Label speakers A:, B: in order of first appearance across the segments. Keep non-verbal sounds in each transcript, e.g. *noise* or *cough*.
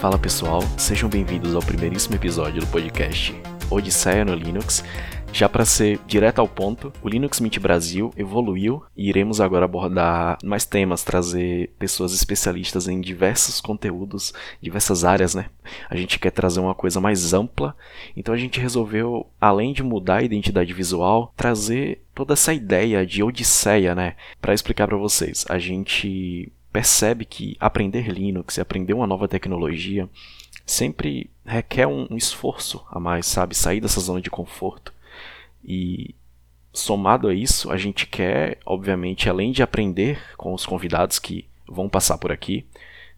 A: Fala pessoal, sejam bem-vindos ao primeiríssimo episódio do podcast Odisseia no Linux. Já para ser direto ao ponto, o Linux Mint Brasil evoluiu e iremos agora abordar mais temas, trazer pessoas especialistas em diversos conteúdos, diversas áreas, né? A gente quer trazer uma coisa mais ampla, então a gente resolveu, além de mudar a identidade visual, trazer toda essa ideia de odisseia, né? Para explicar para vocês, a gente percebe que aprender Linux e aprender uma nova tecnologia sempre requer um, esforço a mais, sabe? Sair dessa zona de conforto. E somado a isso, a gente quer, obviamente, além de aprender com os convidados que vão passar por aqui,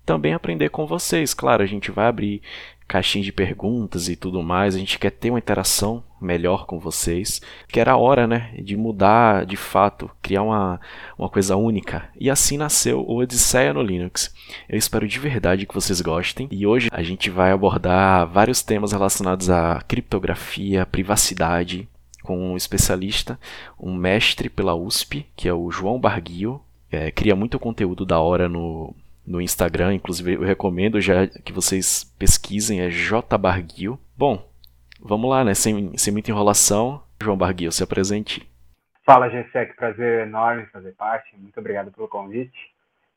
A: também aprender com vocês. Claro, a gente vai abrir caixinha de perguntas e tudo mais. A gente quer ter uma interação melhor com vocês. Que era a hora, né, de mudar de fato, criar uma, uma coisa única. E assim nasceu o Odisseia no Linux. Eu espero de verdade que vocês gostem. E hoje a gente vai abordar vários temas relacionados à criptografia, privacidade, com um especialista, um mestre pela USP, que é o João Barguil. É, cria muito conteúdo da hora no, no Instagram, inclusive eu recomendo já que vocês pesquisem, é J Barguil. Bom, vamos lá, né? Sem, sem muita enrolação, João Barguil, se apresente.
B: Fala, Gessec, prazer enorme fazer parte, muito obrigado pelo convite.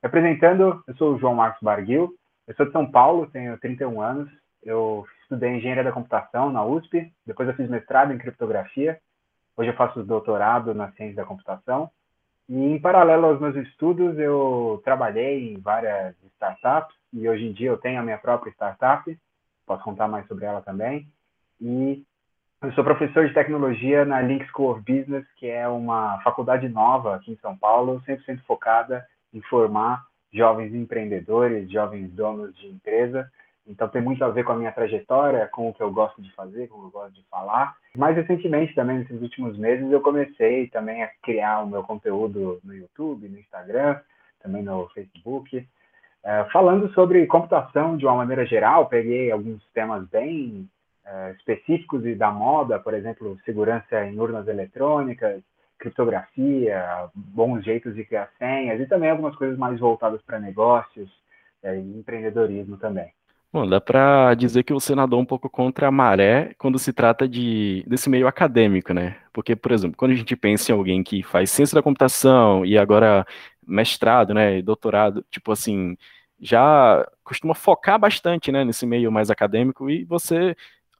B: Me apresentando, eu sou o João Marcos Barguil, eu sou de São Paulo, tenho 31 anos, eu estudei Engenharia da Computação na USP, depois eu fiz mestrado em Criptografia, hoje eu faço doutorado na Ciência da Computação, e em paralelo aos meus estudos, eu trabalhei em várias startups e hoje em dia eu tenho a minha própria startup, posso contar mais sobre ela também. E eu sou professor de tecnologia na Link School of Business, que é uma faculdade nova aqui em São Paulo, 100% focada em formar jovens empreendedores, jovens donos de empresa então tem muito a ver com a minha trajetória, com o que eu gosto de fazer, com o que eu gosto de falar. Mais recentemente, também nesses últimos meses, eu comecei também a criar o meu conteúdo no YouTube, no Instagram, também no Facebook, é, falando sobre computação de uma maneira geral. Peguei alguns temas bem é, específicos da moda, por exemplo, segurança em urnas eletrônicas, criptografia, bons jeitos de criar senhas e também algumas coisas mais voltadas para negócios é, e empreendedorismo também.
A: Bom, dá para dizer que você nadou um pouco contra a maré quando se trata de, desse meio acadêmico, né? Porque, por exemplo, quando a gente pensa em alguém que faz ciência da computação e agora mestrado, né, doutorado, tipo assim, já costuma focar bastante, né, nesse meio mais acadêmico e você,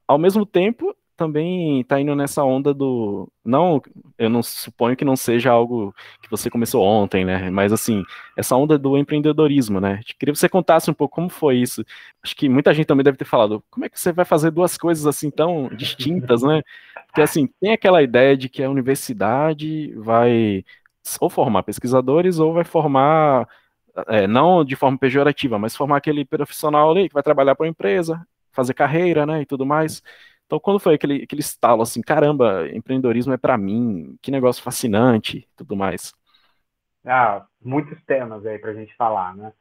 A: ao mesmo tempo, também está indo nessa onda do. Não, eu não suponho que não seja algo que você começou ontem, né? Mas assim, essa onda do empreendedorismo, né? Queria que você contasse um pouco como foi isso. Acho que muita gente também deve ter falado, como é que você vai fazer duas coisas assim tão distintas, né? Porque assim, tem aquela ideia de que a universidade vai ou formar pesquisadores ou vai formar. É, não de forma pejorativa, mas formar aquele profissional ali que vai trabalhar para uma empresa, fazer carreira, né, e tudo mais. Então, quando foi aquele, aquele estalo assim, caramba, empreendedorismo é para mim, que negócio fascinante, tudo mais?
B: Ah, muitos temas aí para a gente falar, né?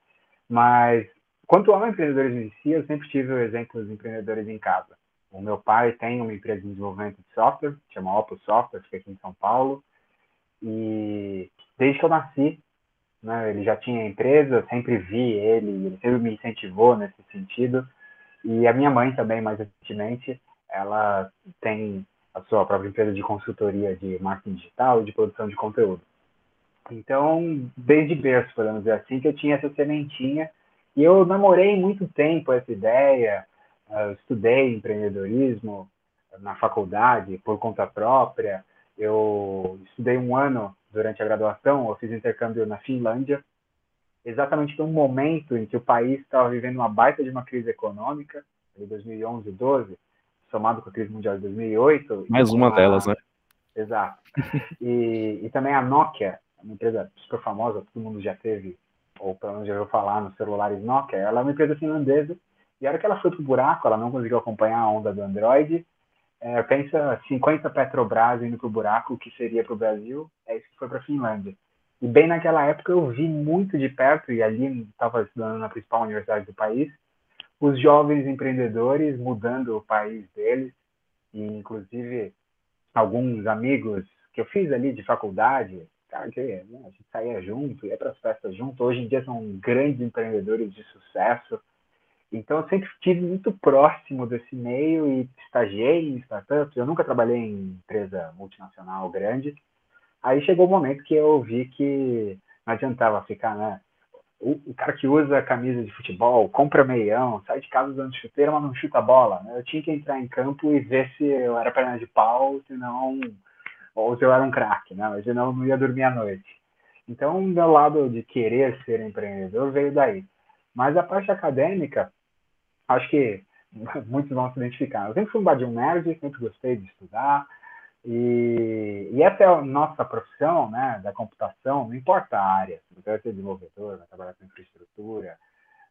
B: Mas quanto ao empreendedorismo em si, eu sempre tive o exemplo dos empreendedores em casa. O meu pai tem uma empresa de desenvolvimento de software, chama Opus Software, fica aqui em São Paulo. E desde que eu nasci, né, ele já tinha empresa, eu sempre vi ele, ele sempre me incentivou nesse sentido. E a minha mãe também, mais recentemente, ela tem a sua própria empresa de consultoria de marketing digital e de produção de conteúdo. Então, desde berço, podemos dizer assim, que eu tinha essa sementinha. E eu namorei muito tempo essa ideia, eu estudei empreendedorismo na faculdade por conta própria, eu estudei um ano durante a graduação, eu fiz intercâmbio na Finlândia, exatamente no momento em que o país estava vivendo uma baita de uma crise econômica, em 2011, 12, somado com a crise mundial de 2008.
A: Mais uma a... delas, né?
B: Exato. e, e também a Nokia, uma empresa super famosa, todo mundo já teve, ou pelo menos já ouviu falar nos celulares Nokia, ela é uma empresa finlandesa, e a hora que ela foi pro buraco, ela não conseguiu acompanhar a onda do Android, é, pensa 50 Petrobras indo pro buraco, o que seria pro Brasil, é isso que foi pra Finlândia. E bem naquela época eu vi muito de perto, e ali estava estudando na principal universidade do país, os jovens empreendedores mudando o país deles, e inclusive alguns amigos que eu fiz ali de faculdade, cara, que né, a gente saía junto, ia para as festas junto, hoje em dia são grandes empreendedores de sucesso. Então eu sempre estive muito próximo desse meio e estagiei em startups. Eu nunca trabalhei em empresa multinacional grande. Aí chegou o momento que eu vi que não adiantava ficar, né? O, cara que usa camisa de futebol, compra meião, sai de casa usando chuteira, mas não chuta bola. Né? Eu tinha que entrar em campo e ver se eu era perna de pau, se não ou se eu era um craque, né? Mas eu não ia dormir à noite. Então, meu lado de querer ser empreendedor veio daí. Mas a parte acadêmica, acho que *laughs* muitos vão se identificar. Eu sempre fui um um nerd, sempre gostei de estudar. E, e, essa é a nossa profissão, né, da computação, não importa a área. Se você vai ser desenvolvedor, vai trabalhar com infraestrutura,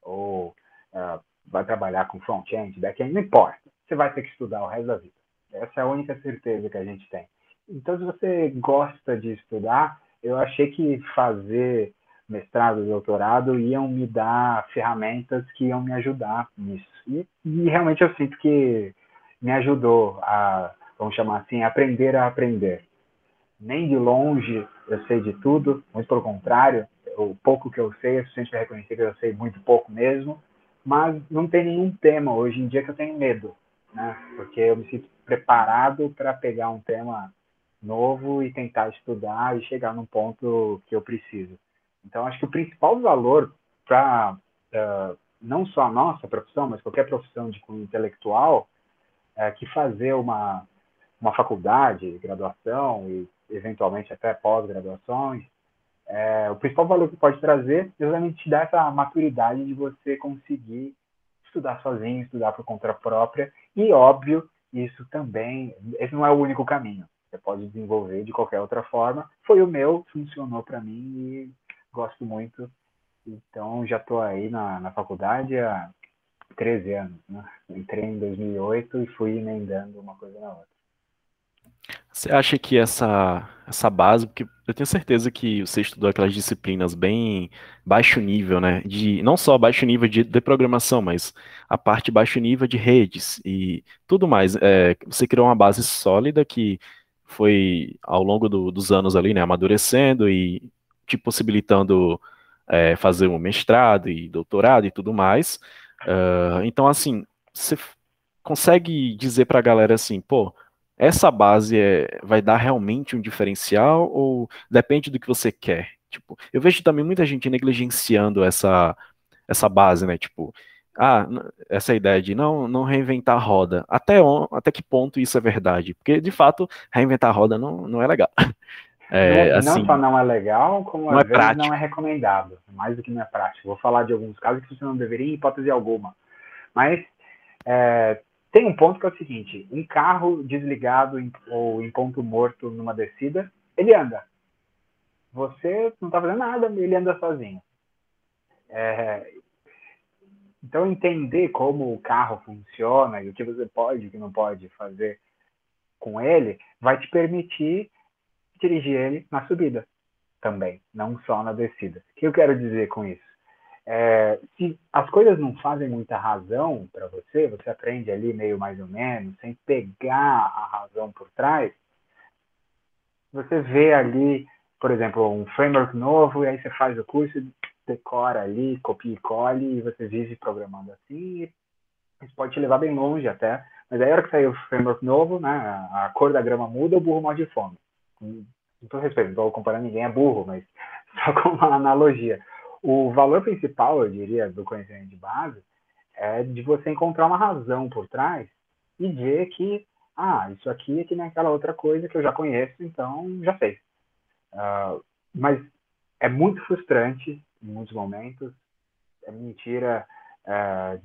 B: ou uh, vai trabalhar com front-end, back-end, não importa. Você vai ter que estudar o resto da vida. Essa é a única certeza que a gente tem. Então, se você gosta de estudar, eu achei que fazer mestrado, doutorado iam me dar ferramentas que iam me ajudar nisso. E, e realmente eu sinto que me ajudou a, vamos chamar assim, aprender a aprender. Nem de longe eu sei de tudo, muito pelo contrário, o pouco que eu sei é suficiente para reconhecer que eu sei muito pouco mesmo, mas não tem nenhum tema hoje em dia que eu tenho medo, né? Porque eu me sinto preparado para pegar um tema novo e tentar estudar e chegar num ponto que eu preciso. Então, acho que o principal valor para uh, não só a nossa profissão, mas qualquer profissão de intelectual, é que fazer uma, uma faculdade, graduação e eventualmente até pós-graduações, é, o principal valor que pode trazer é exatamente te dar essa maturidade de você conseguir estudar sozinho, estudar por conta própria, e óbvio, isso também, esse não é o único caminho. Você pode desenvolver de qualquer outra forma. Foi o meu, funcionou para mim e gosto muito. Então, já estou aí na, na faculdade há 13 anos. Né? Entrei em 2008 e fui emendando uma coisa na outra.
A: Você acha que essa, essa base, porque eu tenho certeza que você estudou aquelas disciplinas bem baixo nível, né? De, não só baixo nível de, de programação, mas a parte baixo nível de redes e tudo mais. É, você criou uma base sólida que foi ao longo do, dos anos ali, né, amadurecendo e te possibilitando é, fazer um mestrado e doutorado e tudo mais. Uh, então, assim, você consegue dizer para a galera assim, pô, essa base é, vai dar realmente um diferencial ou depende do que você quer? Tipo, eu vejo também muita gente negligenciando essa, essa base, né? Tipo, ah, essa ideia de não, não reinventar a roda. Até, on, até que ponto isso é verdade? Porque, de fato, reinventar a roda não, não é legal. *laughs*
B: É, não, assim, não, só não é legal, como às é vezes prático. não é recomendado. Mais do que não é prático. Vou falar de alguns casos que você não deveria, em hipótese alguma. Mas é, tem um ponto que é o seguinte: um carro desligado em, ou em ponto morto numa descida, ele anda. Você não está fazendo nada, ele anda sozinho. É, então, entender como o carro funciona e o que você pode e o que não pode fazer com ele vai te permitir dirigir ele na subida também, não só na descida. O que eu quero dizer com isso? É, se as coisas não fazem muita razão para você, você aprende ali meio mais ou menos, sem pegar a razão por trás, você vê ali, por exemplo, um framework novo, e aí você faz o curso decora ali, copia e colhe, e você vive programando assim. Isso pode te levar bem longe até. Mas aí, a hora que sair o framework novo, né, a cor da grama muda, o burro morre de fome. Com todo respeito, não estou comparando ninguém a burro, mas *laughs* só com uma analogia. O valor principal, eu diria, do conhecimento de base é de você encontrar uma razão por trás e ver que, ah, isso aqui é que nem aquela outra coisa que eu já conheço, então já sei. Uh, mas é muito frustrante em muitos momentos. É mentira, é,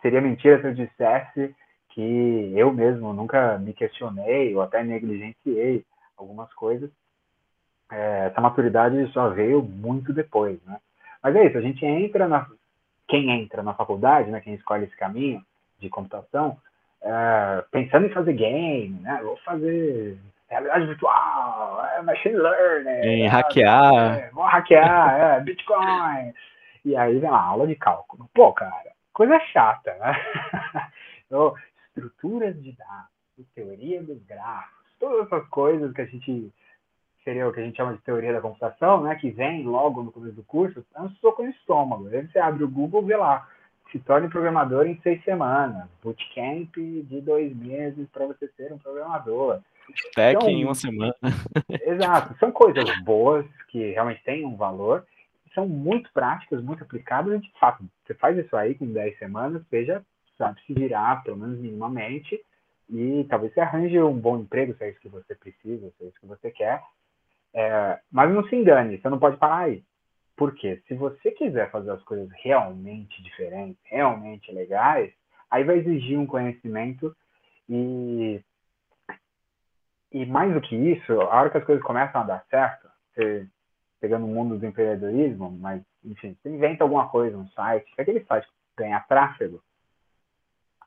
B: seria mentira se eu dissesse que eu mesmo nunca me questionei ou até negligenciei algumas coisas. É, essa maturidade só veio muito depois, né? Mas é isso, a gente entra na... Quem entra na faculdade, né, quem escolhe esse caminho de computação, é, pensando em fazer game, né? Vou fazer realidade virtual, é machine learning.
A: Em hackear.
B: É, vou hackear, é, *laughs* Bitcoin. E aí vem lá, aula de cálculo. Pô, cara, coisa chata, né? *laughs* então, estruturas de dados, teoria dos grafos, todas essas coisas que a gente seria o que a gente chama de teoria da computação, né, que vem logo no começo do curso, é um soco no estômago. Aí você abre o Google vê lá, se torne programador em seis semanas, bootcamp de dois meses para você ser um programador.
A: Tech então, em uma semana. *laughs*
B: Exato, são coisas boas que realmente têm um valor, são muito práticas, muito aplicáveis, e de fato, você faz isso aí com 10 semanas, já sabe se virar, pelo menos minimamente, e talvez você arranje um bom emprego, se é isso que você precisa, se é isso que você quer, é, mas não se engane, você não pode parar aí. Porque se você quiser fazer as coisas realmente diferentes, realmente legais, aí vai exigir um conhecimento e e mais do que isso, a hora que as coisas começam a dar certo, você pegando o mundo do empreendedorismo, mas enfim, você inventa alguma coisa, um site, se aquele site ganhar tráfego,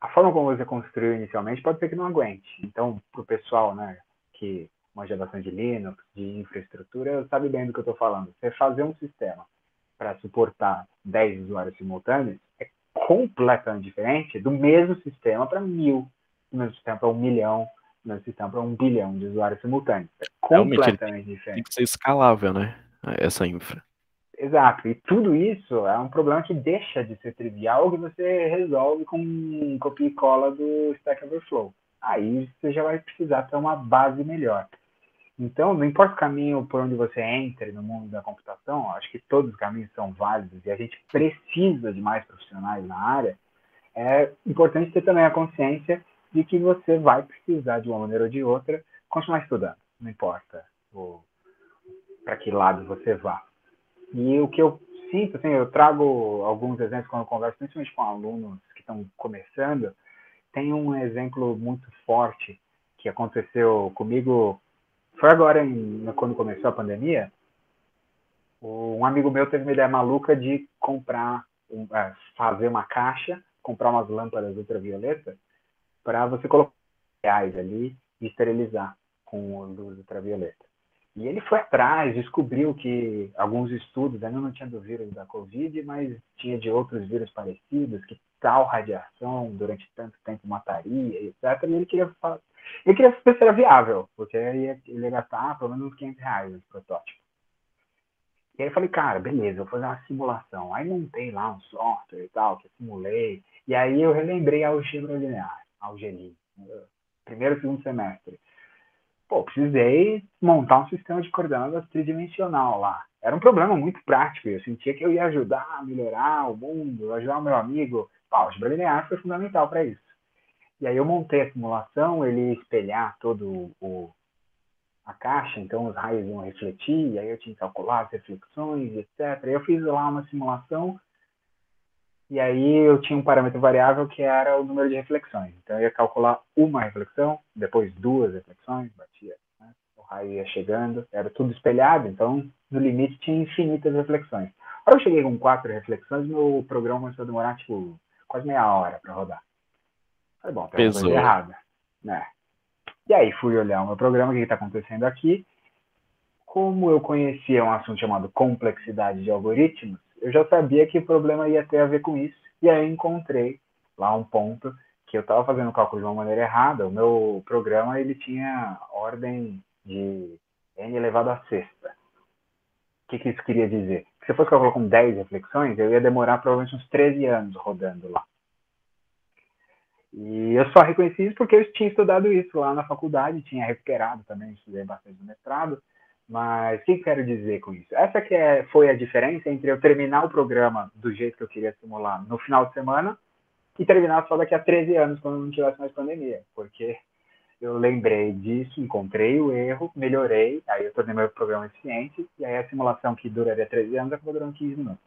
B: a forma como você construiu inicialmente pode ser que não aguente. Então, para o pessoal, né, que uma geração de Linux, de infraestrutura, sabe bem do que eu estou falando. Você fazer um sistema para suportar 10 usuários simultâneos é completamente diferente do mesmo sistema para mil, do mesmo sistema para um milhão, do mesmo sistema para um bilhão de usuários simultâneos. É completamente diferente.
A: Tem que ser escalável, né? Essa infra.
B: Exato, e tudo isso é um problema que deixa de ser trivial que você resolve com um copia e cola do Stack Overflow. Aí você já vai precisar ter uma base melhor. Então, não importa o caminho por onde você entre no mundo da computação, acho que todos os caminhos são válidos e a gente precisa de mais profissionais na área. É importante ter também a consciência de que você vai precisar, de uma maneira ou de outra, continuar estudando. Não importa para que lado você vá. E o que eu sinto, assim, eu trago alguns exemplos quando converso, principalmente com alunos que estão começando. Tem um exemplo muito forte que aconteceu comigo foi agora, em, quando começou a pandemia, um amigo meu teve uma ideia maluca de comprar, é, fazer uma caixa, comprar umas lâmpadas ultravioleta para você colocar reais ali e esterilizar com luz ultravioleta. E ele foi atrás, descobriu que alguns estudos, ainda não tinha do vírus da Covid, mas tinha de outros vírus parecidos, que tal radiação durante tanto tempo mataria, etc. E ele queria ele queria saber se era viável, porque ele ia gastar pelo menos uns 500 reais nesse protótipo. E aí eu falei, cara, beleza, vou fazer uma simulação. Aí montei lá um software e tal, que eu simulei. E aí eu relembrei a algebra linear, algelim, primeiro e segundo semestre. Pô, precisei montar um sistema de coordenadas tridimensional lá. Era um problema muito prático. Eu sentia que eu ia ajudar a melhorar o mundo, ajudar o meu amigo. a algebra linear foi fundamental para isso. E aí eu montei a simulação, ele ia espelhar todo o a caixa, então os raios iam refletir, e aí eu tinha que calcular as reflexões, etc. Eu fiz lá uma simulação, e aí eu tinha um parâmetro variável que era o número de reflexões. Então eu ia calcular uma reflexão, depois duas reflexões, batia, né? o raio ia chegando, era tudo espelhado, então no limite tinha infinitas reflexões. Quando eu cheguei com quatro reflexões, meu programa começou a demorar tipo quase meia hora para rodar. Falei, bom, tem Pesou. coisa errada. Né? E aí fui olhar o meu programa, o que está acontecendo aqui. Como eu conhecia um assunto chamado complexidade de algoritmos, eu já sabia que o problema ia ter a ver com isso. E aí encontrei lá um ponto que eu estava fazendo o cálculo de uma maneira errada. O meu programa ele tinha ordem de n elevado a sexta. O que, que isso queria dizer? Que se eu fosse calcular com 10 reflexões, eu ia demorar provavelmente uns 13 anos rodando lá. E eu só reconheci isso porque eu tinha estudado isso lá na faculdade, tinha recuperado também, estudei bastante no mestrado. Mas o que quero dizer com isso? Essa que é, foi a diferença entre eu terminar o programa do jeito que eu queria simular no final de semana e terminar só daqui a 13 anos, quando não tivesse mais pandemia. Porque eu lembrei disso, encontrei o erro, melhorei, aí eu tornei meu programa eficiente, e aí a simulação que duraria 13 anos acabou durando 15 minutos.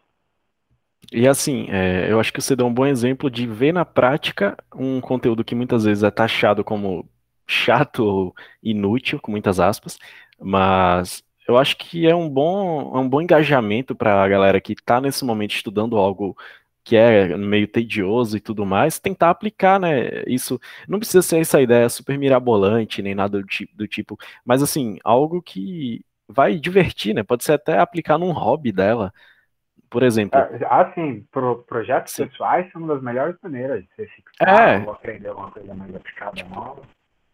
A: E assim, é, eu acho que você deu um bom exemplo de ver na prática um conteúdo que muitas vezes é taxado como chato ou inútil, com muitas aspas, mas eu acho que é um bom, é um bom engajamento para a galera que está nesse momento estudando algo que é meio tedioso e tudo mais, tentar aplicar, né? Isso não precisa ser essa ideia super mirabolante, nem nada do tipo, do tipo mas assim, algo que vai divertir, né? Pode ser até aplicar num hobby dela Por exemplo.
B: Ah, sim, pro, projetos sim. pessoais são uma das melhores maneiras de você fixar é. aprender alguma coisa mais aplicada nova.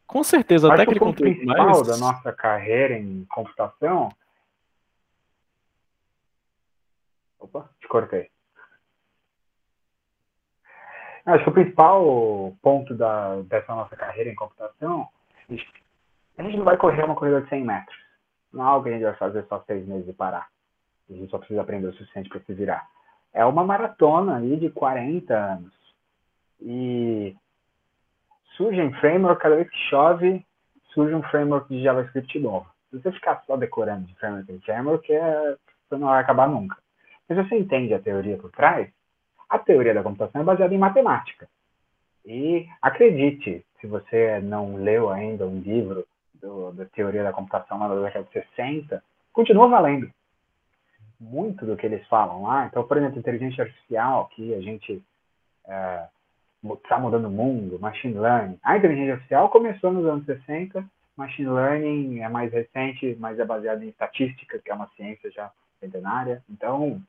A: Com certeza, até aquele
B: o ponto principal mais... da nossa carreira em computação. Opa, te cortei. Acho que o principal ponto da, dessa nossa carreira em computação, a gente não vai correr uma corrida de 100 metros. Não é algo que a gente vai fazer só seis meses e parar. A gente só precisa aprender o suficiente para se virar. É uma maratona aí de 40 anos. E surge um framework, cada vez que chove, surge um framework de JavaScript novo. Se você ficar só decorando de framework em framework, é, você não vai acabar nunca. Mas você entende a teoria por trás, a teoria da computação é baseada em matemática. E acredite, se você não leu ainda um livro do, da teoria da computação na década de 60, continua valendo muito do que eles falam lá. Então, por exemplo, inteligência artificial, que a gente está é, mudando o mundo, machine learning. A inteligência artificial começou nos anos 60, machine learning é mais recente, mas é baseado em estatística, que é uma ciência já centenária. Então,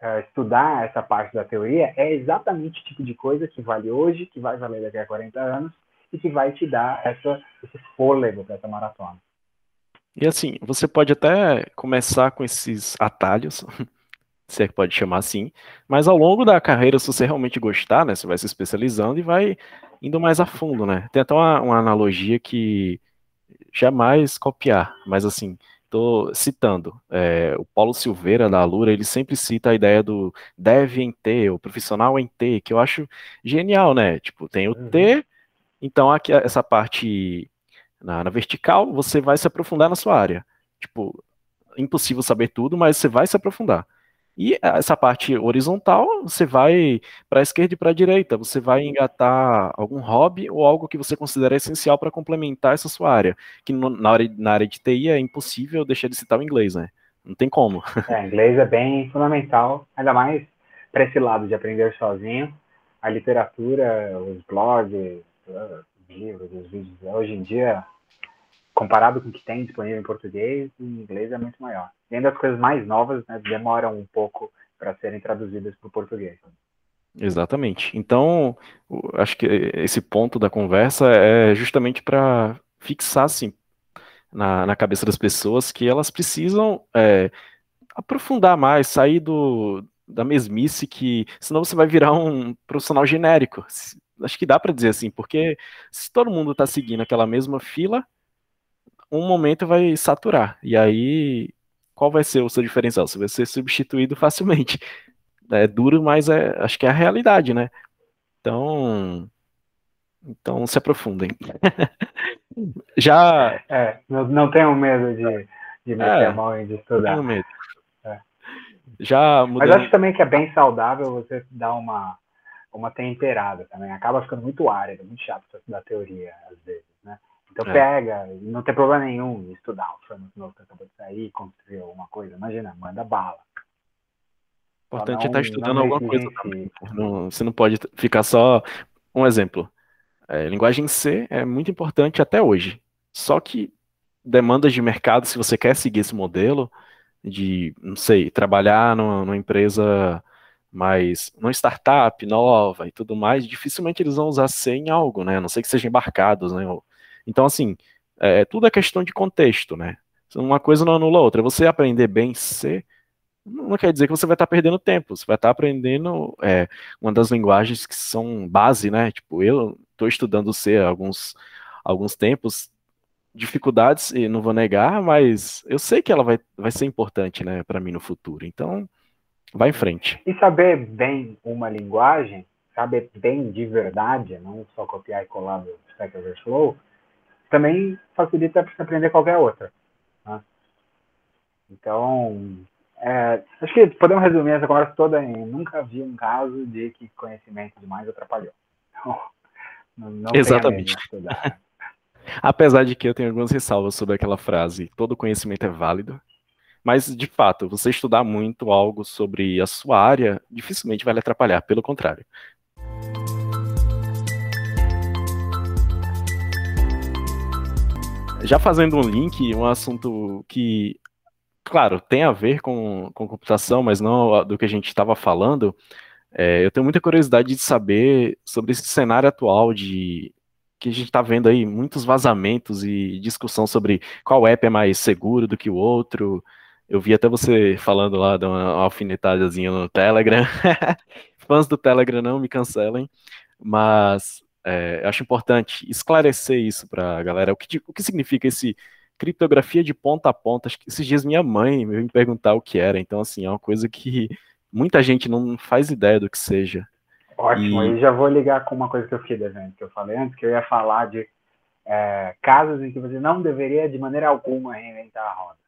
B: é, estudar essa parte da teoria é exatamente o tipo de coisa que vale hoje, que vai valer daqui a 40 anos e que vai te dar essa, esse fôlego para essa maratona.
A: E assim, você pode até começar com esses atalhos, *laughs* se é que pode chamar assim, mas ao longo da carreira, se você realmente gostar, né, você vai se especializando e vai indo mais a fundo, né? Tem até uma, uma analogia que jamais copiar, mas assim, estou citando, é, o Paulo Silveira da Alura, ele sempre cita a ideia do dev em T, o profissional em T, que eu acho genial, né? Tipo, tem o T, uhum. então aqui essa parte na, na, vertical, você vai se aprofundar na sua área. Tipo, impossível saber tudo, mas você vai se aprofundar. E essa parte horizontal, você vai para a esquerda e para a direita, você vai engatar algum hobby ou algo que você considera essencial para complementar essa sua área. Que no, na, área, na área de TI é impossível deixar de citar o inglês, né? Não tem como.
B: É, inglês é bem fundamental, ainda mais para esse lado de aprender sozinho. A literatura, os blogs, livros, os vídeos, hoje em dia, comparado com o que tem disponível em português, em inglês é muito maior. E ainda as coisas mais novas né, demoram um pouco para serem traduzidas para o português.
A: Exatamente. Então, acho que esse ponto da conversa é justamente para fixar, assim, na, na, cabeça das pessoas que elas precisam é, aprofundar mais, sair do, da mesmice que, senão você vai virar um profissional genérico acho que dá para dizer assim, porque se todo mundo está seguindo aquela mesma fila, um momento vai saturar. E aí, qual vai ser o seu diferencial? Você vai ser substituído facilmente. *laughs* É duro, mas é, acho que é a realidade, né? Então, então se aprofundem. *laughs* Já.
B: É, não, não tenham medo de, de meter é, a mão e de estudar. Não tenho medo.
A: É. Já
B: mudando... Mas acho também que é bem saudável você dar uma uma temperada também. Acaba ficando muito árido, muito chato para estudar teoria, às vezes? Então é. pega, não tem problema nenhum estudar o framework novo que acabou de sair, construir alguma coisa. Imagina, manda bala.
A: O importante é estar tá estudando alguma coisa também. Não, você não pode ficar só. Um exemplo. É, linguagem C é muito importante até hoje. Só que demandas de mercado, se você quer seguir esse modelo de, não sei, trabalhar numa, numa empresa mas numa startup nova e tudo mais, dificilmente eles vão usar C em algo, né? A não sei que sejam embarcados, né? Então, assim, é, tudo é questão de contexto, né? Uma coisa não anula a outra. Você aprender bem C não quer dizer que você vai estar perdendo tempo. Você vai estar aprendendo é, uma das linguagens que são base, né? Tipo, eu estou estudando C há alguns, alguns tempos, dificuldades, e não vou negar, mas eu sei que ela vai, vai ser importante, né, para mim no futuro. Então, Vai em frente.
B: E saber bem uma linguagem, saber bem de verdade, não só copiar e colar do Stack Overflow, também facilita para você aprender qualquer outra. Né? Então, é, acho que podemos resumir essa conversa toda em nunca vi um caso de que conhecimento demais atrapalhou.
A: Então, *laughs* não, não Exatamente. *laughs* Apesar de que eu tenho algumas ressalvas sobre aquela frase, todo conhecimento é válido, mas, de fato, você estudar muito algo sobre a sua área dificilmente vai lhe atrapalhar, pelo contrário. Já fazendo um link, um assunto que claro, tem a ver com, com computação, mas não do que a gente estava falando. É, eu tenho muita curiosidade de saber sobre esse cenário atual de que a gente está vendo aí muitos vazamentos e discussão sobre qual app é mais seguro do que o outro. Eu vi até você falando lá de uma alfinetadazinha no Telegram. *laughs* Fãs do Telegram não me cancelem, mas é, acho importante esclarecer isso para a galera. O que, o que significa esse criptografia de ponta a ponta? Acho que esses dias minha mãe veio me perguntar o que era. Então, assim, é uma coisa que muita gente não faz ideia do que seja.
B: Ótimo, e... já vou ligar com uma coisa que eu fiquei devendo, que eu falei antes, que eu ia falar de é, casos em que você não deveria, de maneira alguma, reinventar a roda.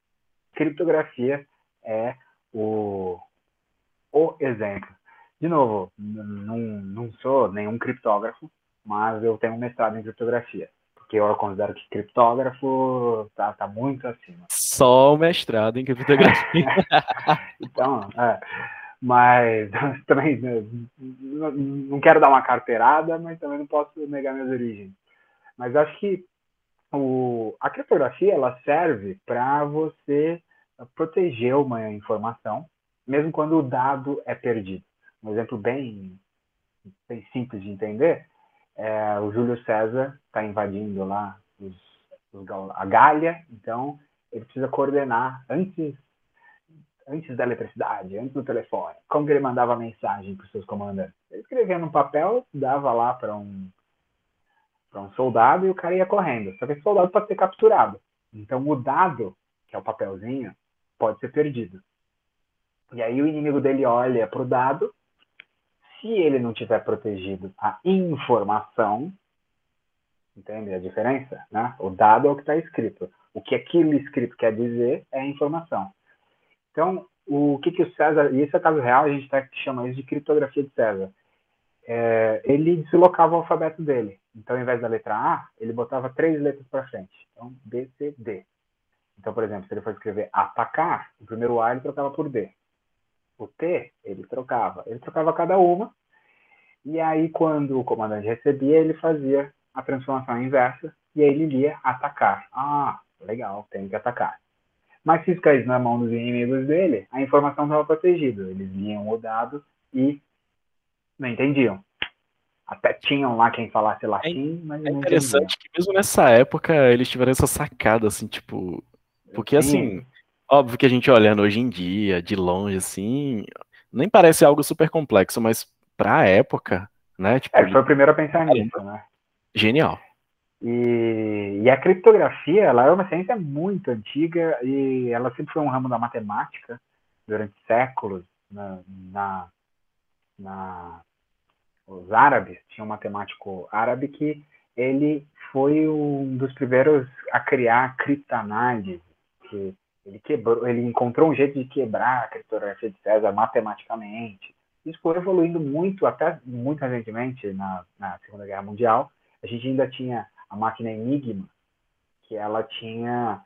B: Criptografia é o, o exemplo. De novo, não, não sou nenhum criptógrafo, mas eu tenho um mestrado em criptografia. Porque eu considero que criptógrafo tá, tá muito acima.
A: Só o mestrado em criptografia. *laughs*
B: então, é mas *laughs* também né, não quero dar uma carteirada, mas também não posso negar minhas origens. Mas acho que o, a criptografia ela serve para você proteger uma informação, mesmo quando o dado é perdido. Um exemplo bem, bem simples de entender é o Júlio César está invadindo lá os, os, a Gália, então ele precisa coordenar antes antes da eletricidade, antes do telefone, como que ele mandava mensagem para os seus comandantes? Ele escrevia num papel, dava lá para um para um soldado e o cara ia correndo. Só que esse soldado pode ser capturado. Então o dado, que é o papelzinho, pode ser perdido. E aí o inimigo dele olha para o dado. Se ele não tiver protegido a informação, entende a diferença? Né? O dado é o que está escrito. O que aquilo escrito quer dizer é a informação. Então, o que, que o César, e esse é caso real, a gente tá, chama isso de criptografia de César. É, ele deslocava o alfabeto dele. Então, ao invés da letra A, ele botava três letras para frente. Então, B, C, D. Então, por exemplo, se ele fosse escrever atacar, o primeiro A ele trocava por D. O T, ele trocava. Ele trocava cada uma. E aí, quando o comandante recebia, ele fazia a transformação inversa. E aí ele lia atacar. Ah, legal, tem que atacar. Mas se isso na mão dos inimigos dele, a informação estava protegida. Eles liam o dado e não entendiam. Até tinham lá quem falasse latim, é, mas
A: é interessante que mesmo nessa época eles tiveram essa sacada, assim, tipo. Porque Sim. assim, óbvio que a gente olhando hoje em dia, de longe, assim, nem parece algo super complexo, mas pra época, né?
B: Tipo, é, foi o primeiro a pensar nisso, né?
A: Genial.
B: E, e, a criptografia, ela é uma ciência muito antiga e ela sempre foi um ramo da matemática durante séculos. Na, na, na os árabes tinham um matemático árabe que ele foi um dos primeiros a criar a criptanálise, que ele quebrou, ele encontrou um jeito de quebrar a criptografia de César matematicamente. Isso foi evoluindo muito, até muito recentemente na, na Segunda Guerra Mundial. A gente ainda tinha a máquina Enigma, que ela tinha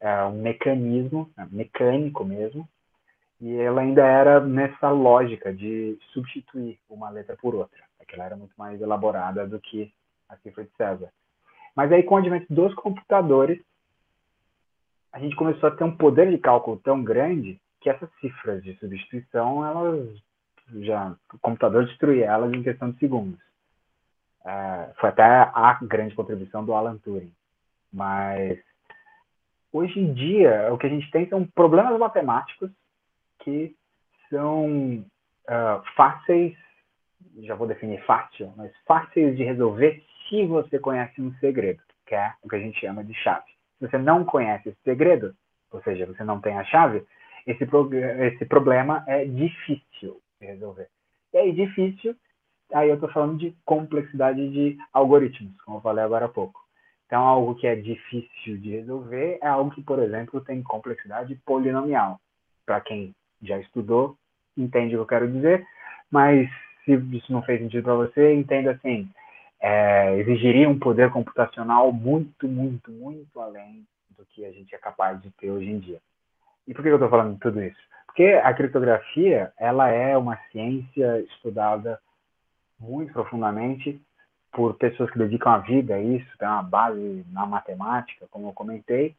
B: é, um mecanismo, é, mecânico mesmo, e ela ainda era nessa lógica de substituir uma letra por outra. Aquela era muito mais elaborada do que a cifra de César. Mas aí, com o advento dos computadores, a gente começou a ter um poder de cálculo tão grande que essas cifras de substituição, elas já o computador destruía elas em questão de segundos. É, foi até a grande contribuição do Alan Turing. Mas hoje em dia o que a gente tem são problemas matemáticos que são uh, fáceis, já vou definir fácil, mas fáceis de resolver se você conhece um segredo, que é o que a gente chama de chave. Se você não conhece esse segredo, ou seja, você não tem a chave, esse, pro, esse problema é difícil de resolver. E aí, difícil aí eu estou falando de complexidade de algoritmos, como eu falei agora há pouco. Então, algo que é difícil de resolver é algo que, por exemplo, tem complexidade polinomial. Para quem já estudou, entende o que eu quero dizer, mas se isso não fez sentido para você, entenda assim, é, exigiria um poder computacional muito, muito, muito além do que a gente é capaz de ter hoje em dia. E por que eu estou falando de tudo isso? Porque a criptografia, ela é uma ciência estudada muito profundamente por pessoas que dedicam a vida a isso, tem uma base na matemática, como eu comentei,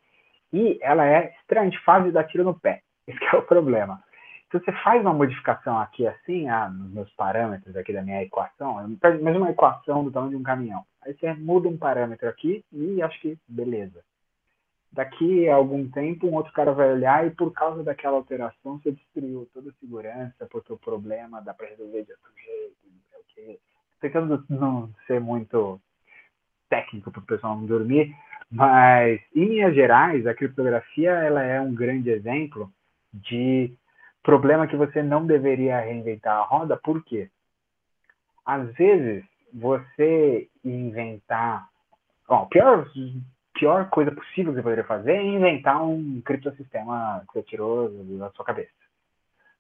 B: E ela é extremamente fácil de dar tiro no pé. *laughs* Esse é o problema. Se você faz uma modificação aqui assim, ah, nos meus parâmetros aqui da minha equação, mesmo uma equação do tamanho de um caminhão. Aí você muda um parâmetro aqui e acho que beleza. Daqui a algum tempo, um outro cara vai olhar e por causa daquela alteração você destruiu toda a segurança, porque o problema dá para resolver de outro jeito, não sei o quê. Tentando não ser muito técnico para o pessoal não dormir, mas em linhas gerais, a criptografia ela é um grande exemplo de problema que você não deveria reinventar a roda, por quê? Às vezes, você inventar. Bom, a pior, pior coisa possível que você poderia fazer é inventar um criptosistema que você tirou da sua cabeça.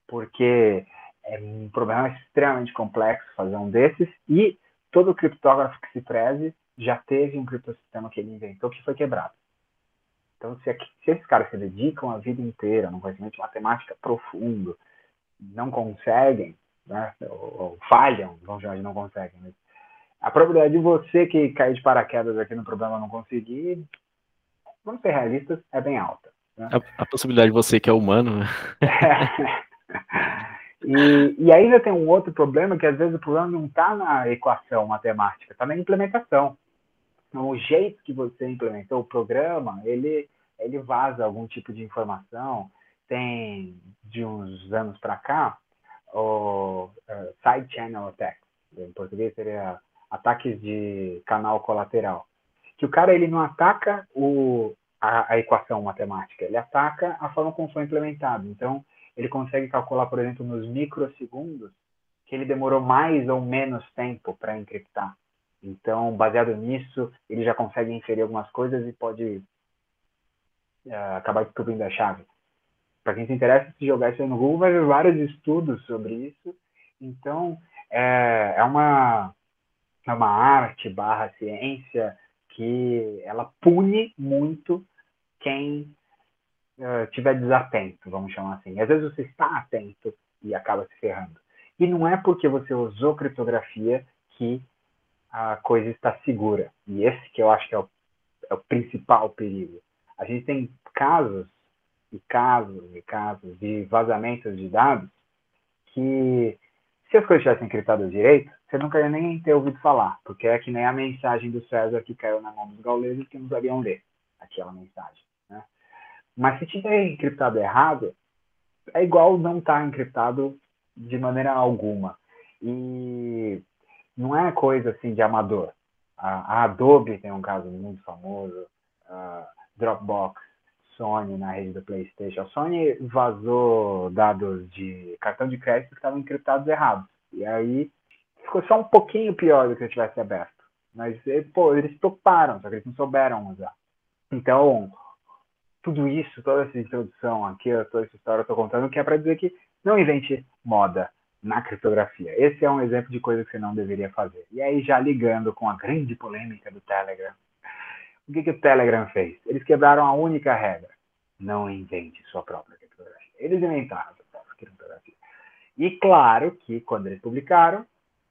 B: Porque é um problema extremamente complexo fazer um desses e todo criptógrafo que se preze já teve um criptosistema que ele inventou que foi quebrado. Então, se, se esses caras se dedicam a vida inteira num conhecimento de matemática profundo, não conseguem, né, ou, ou falham, vamos chamar de não conseguem, mas a probabilidade de você que cair de paraquedas aqui no problema não conseguir, vamos ser realistas, é bem alta.
A: Né? A, a, possibilidade de você que é humano, né? *laughs*
B: E, e ainda tem um outro problema, que às vezes o problema não está na equação matemática, está na implementação. Então, o jeito que você implementou o programa, ele, ele vaza algum tipo de informação. Tem, de uns anos para cá, o uh, side channel attacks, em português seria ataques de canal colateral. Que o cara ele não ataca o, a, a equação matemática, ele ataca a forma como foi implementado. Então, ele consegue calcular, por exemplo, nos microsegundos, que ele demorou mais ou menos tempo para encriptar. Então, baseado nisso, ele já consegue inferir algumas coisas e pode uh, acabar descobrindo a chave. Para quem se interessa, se jogar isso aí no Google, vai ver vários estudos sobre isso. Então, é, é uma, é uma arte barra ciência que ela pune muito quem uh, desatento, vamos chamar assim. Às vezes você está atento e acaba se ferrando. E não é porque você usou criptografia que a coisa está segura. E esse que eu acho que é o, é o principal perigo. A gente tem casos e casos e casos de vazamentos de dados que, se as coisas tivessem encriptadas direito, você nunca ia nem ter ouvido falar, porque é que nem a mensagem do César que caiu na mão dos gauleses que não sabiam ler aquela mensagem. Né? Mas se tiver encriptado errado, é igual não estar tá encriptado de maneira alguma. E não é coisa assim de amador. A, Adobe tem um caso muito famoso, a Dropbox, Sony na rede do PlayStation. A Sony vazou dados de cartão de crédito que estavam encriptados errados. E aí ficou só um pouquinho pior do que se tivesse aberto. Mas, pô, eles toparam, só que eles não souberam usar. Então, tudo isso, toda essa introdução aqui, toda essa história eu estou contando, que é para dizer que não invente moda na criptografia. Esse é um exemplo de coisa que você não deveria fazer. E aí, já ligando com a grande polêmica do Telegram, o que, que o Telegram fez? Eles quebraram a única regra: não invente sua própria criptografia. Eles inventaram sua própria criptografia. E claro que, quando eles publicaram,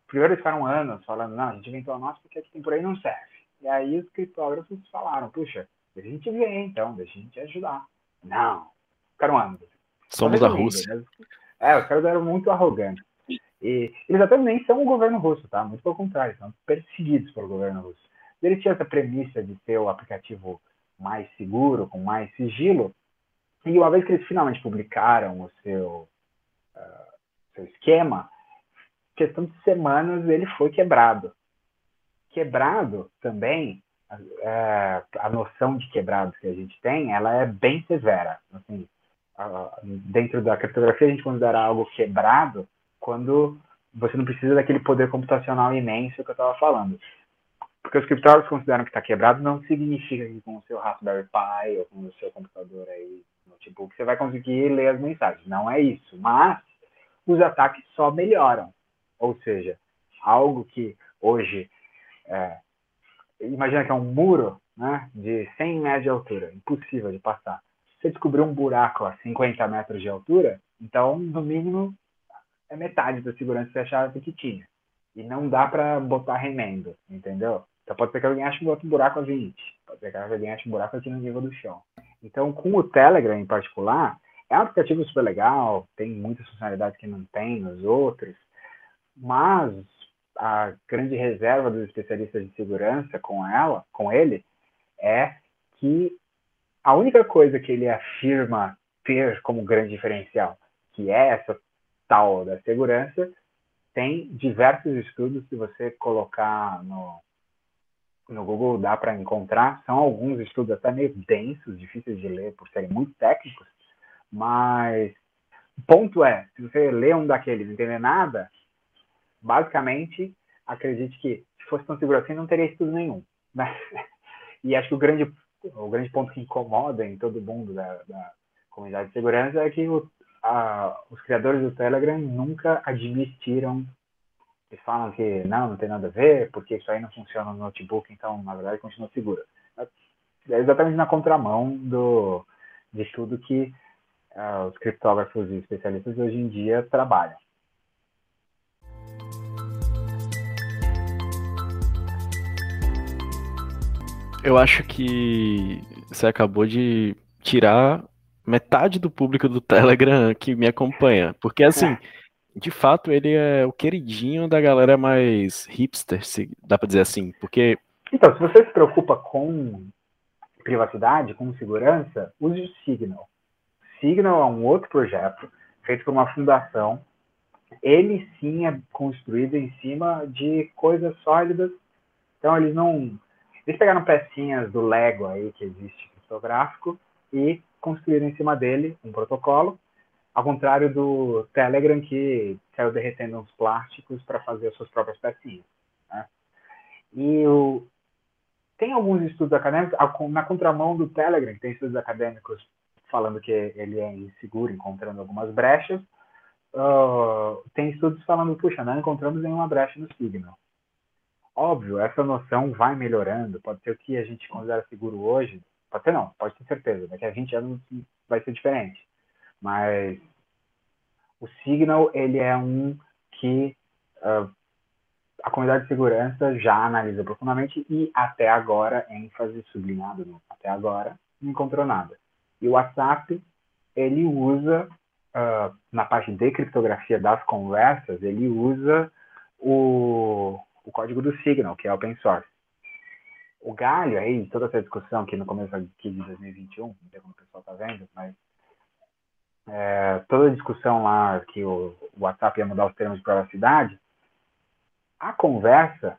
B: primeiro eles ficaram anos falando: não, a gente inventou a nossa porque aqui tem por aí não serve. E aí os criptógrafos falaram: puxa, deixa a gente ver então, deixa a gente ajudar. Não, ficaram anos.
A: Somos a Rússia. Né?
B: É, os caras eram muito arrogantes. E eles até nem são o governo russo, tá? Muito pelo contrário, são perseguidos pelo governo russo. Eles tinham essa premissa de ser o aplicativo mais seguro, com mais sigilo, e uma vez que eles finalmente publicaram o seu, uh, seu esquema, questão de semanas ele foi quebrado. Quebrado também, uh, a noção de quebrado que a gente tem, ela é bem severa. Assim, dentro da criptografia a gente considera algo quebrado quando você não precisa daquele poder computacional imenso que eu estava falando. Porque os criptógrafos consideram que está quebrado não significa que com o seu Raspberry Pi ou com o seu computador aí, notebook, você vai conseguir ler as mensagens. Não é isso. Mas os ataques só melhoram. Ou seja, algo que hoje, é, imagina que é um muro né, de 100 metros de altura, impossível de passar você descobriu um buraco a 50 metros de altura, então, no mínimo, é metade da segurança que você achava que tinha. E não dá para botar remendo, entendeu? Então pode ser que alguém ache um outro buraco a 20, pode ser que alguém ache um buraco aqui no nível do chão. Então, com o Telegram em particular, é um aplicativo super legal, tem muitas funcionalidades que não tem nos outros, mas a grande reserva dos especialistas de segurança com ela, com ele, é que a única coisa que ele afirma ter como grande diferencial, que é essa tal da segurança, tem diversos estudos que você colocar no, no Google dá para encontrar. São alguns estudos até meio densos, difíceis de ler por serem muito técnicos, mas o ponto é, se você lê um daqueles e entender nada, basicamente, acredite que se fosse tão seguro assim, não teria estudo nenhum. Né? *laughs* E acho que o grande, o grande ponto que incomoda em todo mundo da, da comunidade de segurança é que o, a, os criadores do Telegram nunca admitiram eles falam que não, não tem nada a ver, porque isso aí não funciona no notebook, então, na verdade, continua seguro. É exatamente na contramão do, de tudo que uh, os criptógrafos e especialistas hoje em dia trabalham.
A: Eu acho que você acabou de tirar metade do público do Telegram que me acompanha. Porque, assim, de fato, ele é o queridinho da galera mais hipster, se dá pra dizer assim. Porque.
B: Então, se você se preocupa com privacidade, com segurança, use o Signal. Signal é um outro projeto feito por uma fundação. Ele sim é construído em cima de coisas sólidas. Então, eles não. Eles pegaram pecinhas do Lego aí que existe criptográfico e construíram em cima dele um protocolo, ao contrário do Telegram que saiu derretendo uns plásticos para fazer as suas próprias pecinhas. Né? E o, tem alguns estudos acadêmicos, na contramão do Telegram, tem estudos acadêmicos falando que ele é inseguro, encontrando algumas brechas. Uh, tem estudos falando, puxa, não encontramos nenhuma brecha no Signal. Óbvio, essa noção vai melhorando. Pode ser o que a gente considera seguro hoje, Pode ser não, pode ter certeza. Daqui a 20 anos vai ser diferente. Mas o Signal, ele é um que uh, a comunidade de segurança já analisa profundamente e até agora, ênfase sublinhado até agora, não encontrou nada. E o WhatsApp, ele usa, uh, na parte de criptografia das conversas, ele usa o, o código do Signal, que é open source o galho aí, toda essa discussão aqui no começo aqui de 2021, não sei como o pessoal está vendo, mas é, toda a discussão lá que o, o WhatsApp ia mudar os termos de privacidade, a conversa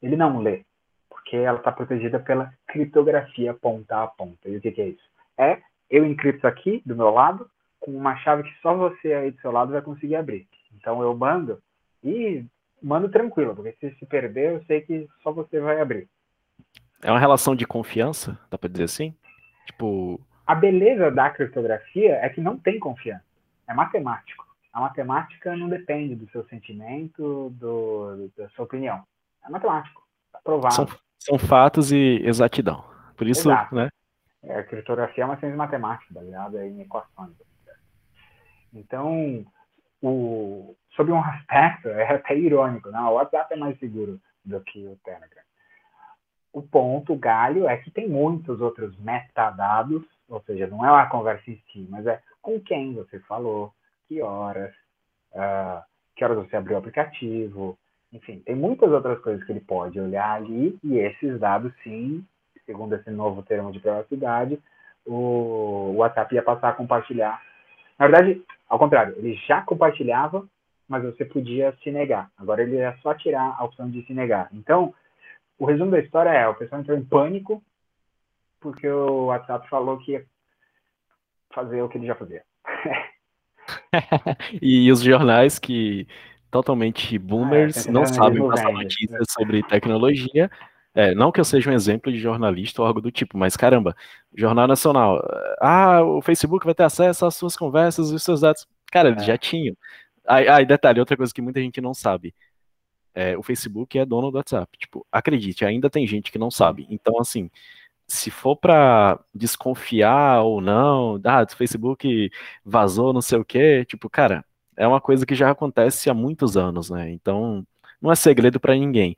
B: ele não lê, porque ela está protegida pela criptografia ponta a ponta. E o que, que é isso? É eu encripto aqui do meu lado com uma chave que só você aí do seu lado vai conseguir abrir. Então eu mando e mando tranquilo, porque se se perder eu sei que só você vai abrir.
A: É uma relação de confiança, dá pra dizer assim? Tipo.
B: A beleza da criptografia é que não tem confiança. É matemático. A matemática não depende do seu sentimento, do, da sua opinião. É matemático. Tá provado.
A: São, são fatos e exatidão. Por isso, Exato. né?
B: É, a criptografia é uma ciência matemática, baseada em equações. Então, o, sobre um aspecto, é até irônico, né? o WhatsApp é mais seguro do que o Telegram o ponto, o galho, é que tem muitos outros metadados, ou seja, não é uma conversa em si, mas é com quem você falou, que horas, uh, que horas você abriu o aplicativo, enfim, tem muitas outras coisas que ele pode olhar ali, e esses dados, sim, segundo esse novo termo de privacidade, o WhatsApp ia passar a compartilhar. Na verdade, ao contrário, ele já compartilhava, mas você podia se negar. Agora ele ia só tirar a opção de se negar. Então, o resumo da história é, o pessoal entrou em pânico porque o WhatsApp falou que ia fazer o que ele já fazia. *laughs*
A: e os jornais que totalmente boomers ah, é, não sabem passar notícias sobre tecnologia. É, não que eu seja um exemplo de jornalista ou algo do tipo, mas caramba, Jornal Nacional. Ah, o Facebook vai ter acesso às suas conversas e os seus dados. Cara, eles é. já tinham. Aí, aí, detalhe, outra coisa que muita gente não sabe é, o Facebook é dono do WhatsApp. Tipo, acredite, ainda tem gente que não sabe. Então, assim, se for para desconfiar ou não, ah, o Facebook vazou, não sei o quê, tipo, cara, é uma coisa que já acontece há muitos anos, né? Então, não é segredo para ninguém.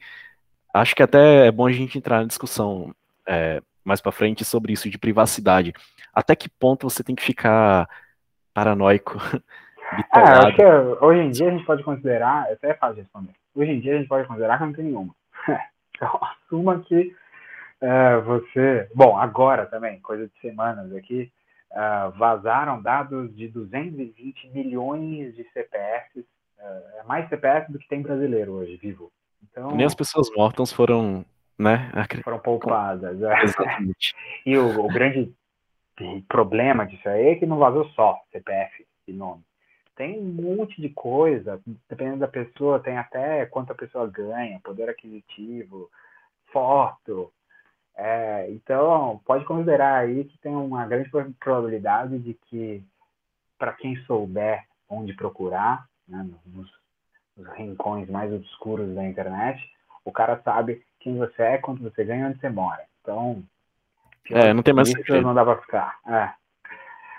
A: Acho que até é bom a gente entrar na discussão é, mais para frente sobre isso de privacidade. Até que ponto você tem que ficar paranoico? *laughs*
B: É, acho que hoje em dia a gente pode considerar, até é fácil de responder. Hoje em dia a gente pode considerar que não tem nenhuma. *laughs* então, assuma que uh, você. Bom, agora também, coisa de semanas aqui, uh, vazaram dados de 220 milhões de CPFs. Uh, é mais CPF do que tem brasileiro hoje, vivo.
A: Então, Nem as pessoas mortas foram né?
B: Foram poupadas. É. Exatamente. *laughs* e o, o, grande problema disso aí é que não vazou só CPF e nome. Tem um monte de coisa, dependendo da pessoa, tem até quanto a pessoa ganha, poder aquisitivo, foto. É, então, pode considerar aí que tem uma grande probabilidade de que, para quem souber onde procurar, né, nos, nos rincões mais obscuros da internet, o cara sabe quem você é, quanto você ganha onde você mora. Então,
A: é, não tem mais
B: isso não dá para ficar. É.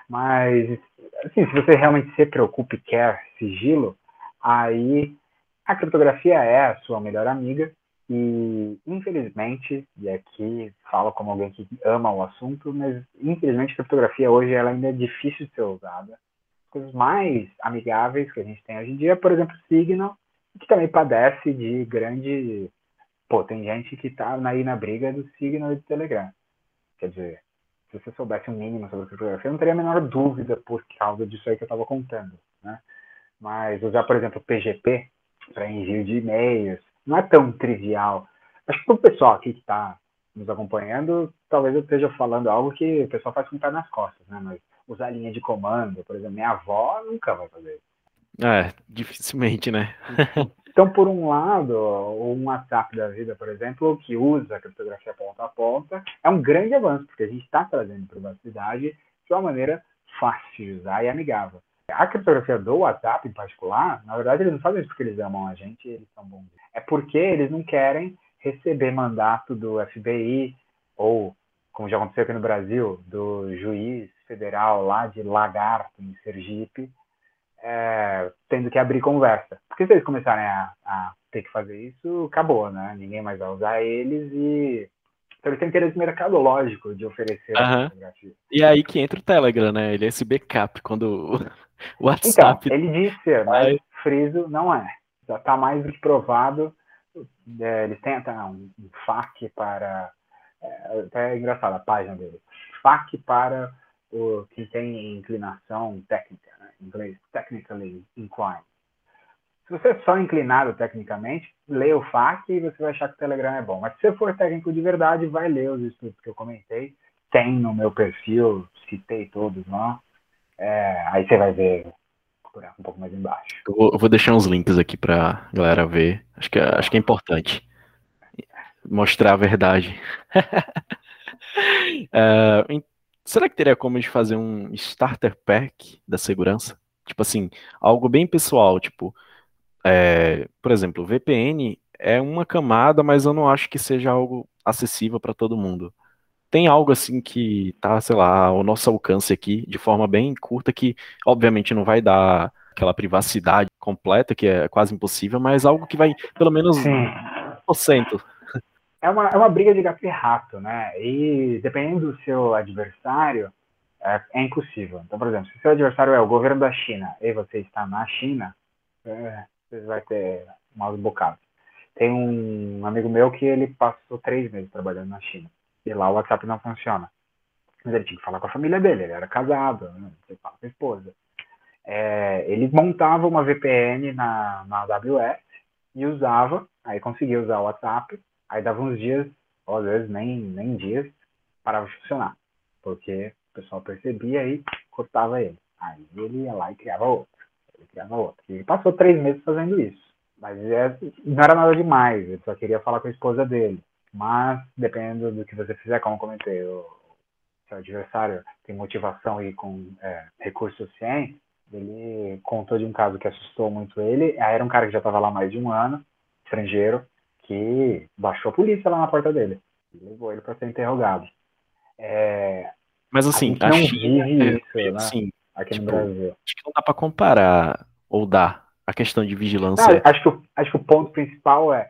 B: Mas, assim, se você realmente se preocupa e quer sigilo, aí a criptografia é a sua melhor amiga e, infelizmente, e aqui falo como alguém que ama o assunto, mas, infelizmente, a criptografia hoje ela ainda é difícil de ser usada. As coisas mais amigáveis que a gente tem hoje em dia, por exemplo, Signal, que também padece de grande Pô, tem gente que tá aí na briga do Signal e do Telegram. Quer dizer, se você soubesse um mínimo sobre criptografia, eu não teria a menor dúvida por causa disso aí que eu estava contando, né? Mas usar, por exemplo, PGP para envio de e-mails não é tão trivial. Acho que para o pessoal aqui que está nos acompanhando, talvez eu esteja falando algo que o pessoal faz com o pé nas costas, né? Mas usar linha de comando, por exemplo, minha avó nunca vai fazer isso.
A: É, dificilmente, né? *laughs*
B: Então, por um lado, um WhatsApp da vida, por exemplo, que usa a criptografia ponta a ponta, é um grande avanço, porque a gente está trazendo privacidade de uma maneira fácil de usar e amigável. A criptografia do WhatsApp, em particular, na verdade, eles não fazem isso porque eles amam a gente e eles são bons. É porque eles não querem receber mandato do FBI ou, como já aconteceu aqui no Brasil, do juiz federal lá de Lagarto, em Sergipe, é, tendo que abrir conversa. Porque se eles começarem a, a, ter que fazer isso, acabou, né? Ninguém mais vai usar eles e. Então eles têm interesse mercadológico de oferecer
A: uhum. a fotografia. E aí que entra o Telegram, né? Ele é esse backup quando o *laughs* WhatsApp.
B: Então, ele diz ser, mas friso não é. Já está mais do que provado. É, eles têm até um, um FAQ para. É, até é a página dele. FAQ para o que tem inclinação técnica inglês, technically inclined. Se você é só inclinado tecnicamente, lê o FAQ e você vai achar que o Telegram é bom. Mas se você for técnico de verdade, vai ler os estudos que eu comentei. Tem no meu perfil, citei todos lá. É, aí você vai ver um pouco mais embaixo.
A: Eu vou deixar uns links aqui para galera ver. Acho que, é, acho que é importante mostrar a verdade. *laughs* é, Será que teria como de fazer um starter pack da segurança? Tipo assim, algo bem pessoal, tipo, é, por exemplo, VPN é uma camada, mas eu não acho que seja algo acessível para todo mundo. Tem algo assim que tá, sei lá, ao nosso alcance aqui, de forma bem curta, que obviamente não vai dar aquela privacidade completa, que é quase impossível, mas algo que vai pelo menos Sim. 1%
B: é uma, é uma briga de gato e rato, né? E dependendo do seu adversário, é, é, impossível. Então, por exemplo, se seu adversário é o governo da China e você está na China, é, você vai ter maus bocados. Tem um amigo meu que ele passou três meses trabalhando na China. E lá o WhatsApp não funciona. Mas ele tinha que falar com a família dele, ele era casado, né? você fala com a esposa. É, ele montava uma VPN na, na AWS e usava, aí conseguia usar o WhatsApp Aí dava uns dias, ou às vezes nem, nem dias, parava de funcionar. Porque o pessoal percebia e cortava ele. Aí ele ia lá e criava outro. Ele criava outro. E passou três meses fazendo isso. Mas é, não era nada demais, ele só queria falar com a esposa dele. Mas, dependendo do que você fizer, como eu comentei, o seu adversário tem motivação e com é, recursos suficientes, ele contou de um caso que assustou muito ele. Aí era um cara que já estava lá mais de um ano, estrangeiro, que baixou a polícia lá na porta dele e levou ele para ser interrogado. É,
A: Mas assim,
B: a, a não China, vive é, isso, né? Assim, aqui tipo, no Brasil.
A: Acho que não dá para comparar ou dá a questão de vigilância.
B: Acho, que, acho que o ponto principal é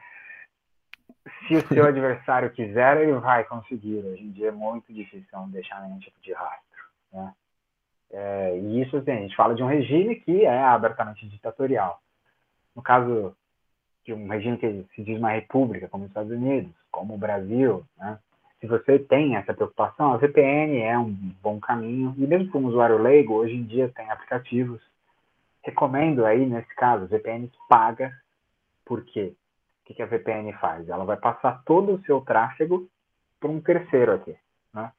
B: se o seu *laughs* adversário quiser, ele vai conseguir. Hoje em dia é muito difícil não deixar nenhum tipo de rastro. Né? É, e isso, assim, a gente fala de um regime que é abertamente ditatorial. No caso de um regime que se diz uma república, como os Estados Unidos, como o Brasil, né? se você tem essa preocupação, a VPN é um bom caminho. E mesmo como usuário leigo, hoje em dia tem aplicativos. Recomendo aí, nesse caso, VPN paga. Por quê? O que a VPN faz? Ela vai passar todo o seu tráfego para um terceiro aqui. Né?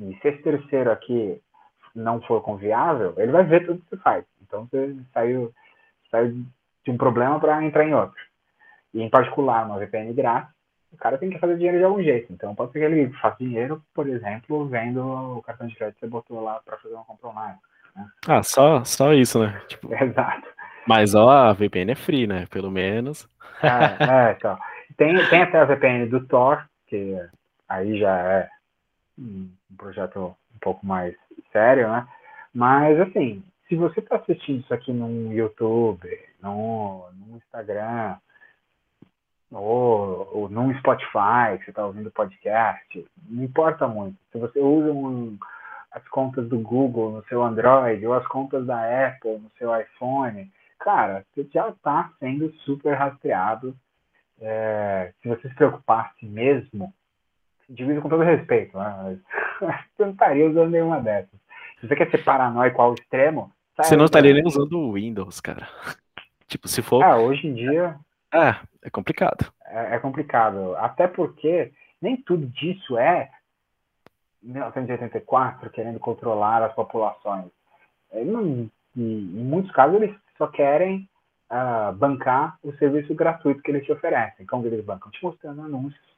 B: E se esse terceiro aqui não for confiável, ele vai ver tudo que você faz. Então você saiu, saiu de um problema para entrar em outro. E em particular, uma VPN grátis, o cara tem que fazer dinheiro de algum jeito. Então pode ser que ele faça dinheiro, por exemplo, vendo o cartão de crédito que você botou lá para fazer uma compra online. Né?
A: Ah, só, só isso, né?
B: Tipo... *laughs* Exato.
A: Mas ó, a VPN é free, né? Pelo menos.
B: É, é então. Tem, tem até a VPN do Tor, que aí já é um projeto um pouco mais sério, né? Mas assim, se você está assistindo isso aqui no YouTube, no, no Instagram, ou, ou no Spotify, que você está ouvindo podcast, não importa muito. Se você usa um, as contas do Google no seu Android, ou as contas da Apple no seu iPhone, cara, você já está sendo super rastreado. É, se você se preocupasse mesmo, divido com todo respeito, né? Mas *laughs* você não estaria usando nenhuma dessas. Se você quer ser paranoico ao extremo.
A: Você não estaria nem usando o Windows, cara. *laughs* Tipo, se for.
B: É, hoje em dia.
A: É, é complicado.
B: É, é complicado. Até porque nem tudo disso é 1984 querendo controlar as populações. Não, em muitos casos, eles só querem uh, bancar o serviço gratuito que eles te oferecem. Como eles bancam? Te mostrando anúncios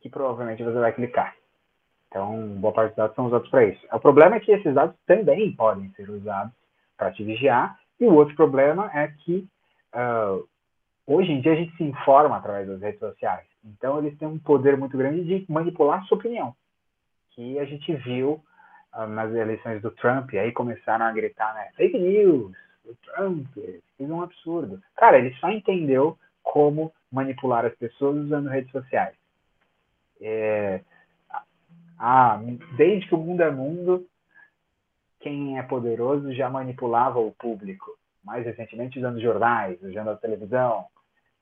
B: que provavelmente você vai clicar. Então, boa parte dos dados são usados para isso. O problema é que esses dados também podem ser usados para te vigiar. E o outro problema é que uh, hoje em dia a gente se informa através das redes sociais. Então, eles têm um poder muito grande de manipular a sua opinião. Que a gente viu uh, nas eleições do Trump, aí começaram a gritar, né? Fake news, o Trump fez um absurdo. Cara, ele só entendeu como manipular as pessoas usando redes sociais. É, ah, desde que o mundo é mundo, quem é poderoso já manipulava o público. Mais recentemente usando jornais, usando a televisão.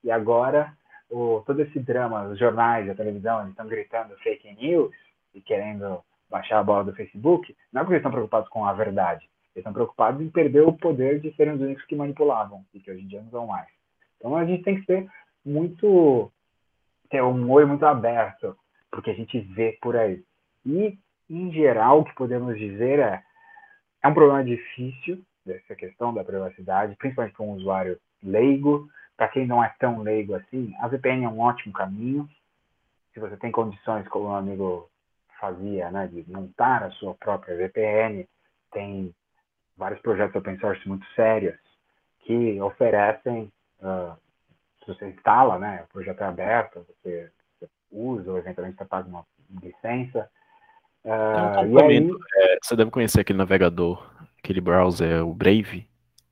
B: E agora, o, todo esse drama, os jornais, a televisão, eles estão gritando fake news e querendo baixar a bola do Facebook, não é porque eles estão preocupados com a verdade. Eles estão preocupados em perder o poder de serem os únicos que manipulavam e que hoje em dia não são mais. Então a gente tem que ser muito ter um olho muito aberto porque a gente vê por aí. E, em geral, o que podemos dizer é é um problema difícil, essa questão da privacidade, principalmente para um usuário leigo. Para quem não é tão leigo assim, a VPN é um ótimo caminho. Se você tem condições, como o amigo fazia, né, de montar a sua própria VPN, tem vários projetos open source muito sérios que oferecem, uh, se você instala, né, o projeto é aberto, você usa ou eventualmente você paga uma licença.
A: Uh, um aí... é, você deve conhecer aquele navegador, aquele browser, o Brave.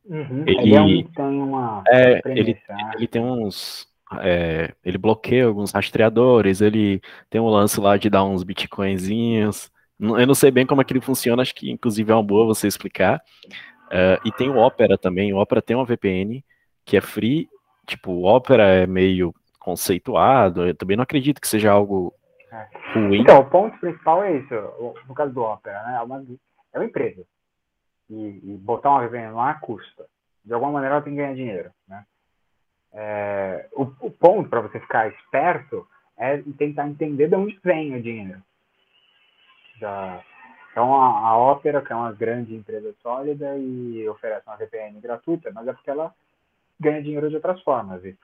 B: Uhum, ele, ele é tem uma.
A: É, ele, ele tem uns. É, ele bloqueia alguns rastreadores, ele tem um lance lá de dar uns bitcoinzinhos. Eu não sei bem como é que ele funciona, acho que inclusive é uma boa você explicar. Uh, e tem o Opera também. O Opera tem uma VPN que é free. Tipo, o Opera é meio conceituado. Eu também não acredito que seja algo
B: é. ruim. Então, o ponto principal é isso. No caso do Opera, né? É uma, é uma empresa. E, e botar uma VPN lá custa. De alguma maneira ela tem que ganhar dinheiro, né? É, o, o, ponto para você ficar esperto é tentar entender de onde vem o dinheiro. Então a, a Opera, que é uma grande empresa sólida e oferece uma VPN gratuita, mas é porque ela ganha dinheiro de outras formas. E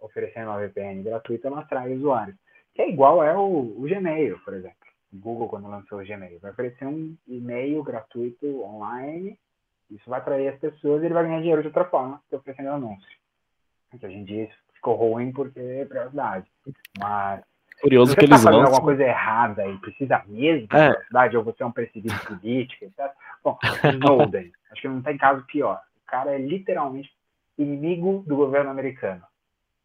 B: oferecendo uma VPN gratuita, ela atrai usuários. Que é igual é o, o Gmail, por exemplo. Google, quando lançou o Gmail, vai oferecer um e-mail gratuito online. Isso vai atrair as pessoas e ele vai ganhar dinheiro de outra forma, oferecendo anúncio. Que hoje em dia isso ficou ruim porque é privacidade. Mas
A: Curioso que
B: você
A: eles
B: tá fazendo
A: lançam.
B: alguma coisa errada e precisa mesmo de
A: É.
B: privacidade, ou você é um perseguido político, etc. Bom, *laughs* Snowden, acho que não tem caso pior. O cara é literalmente inimigo do governo americano.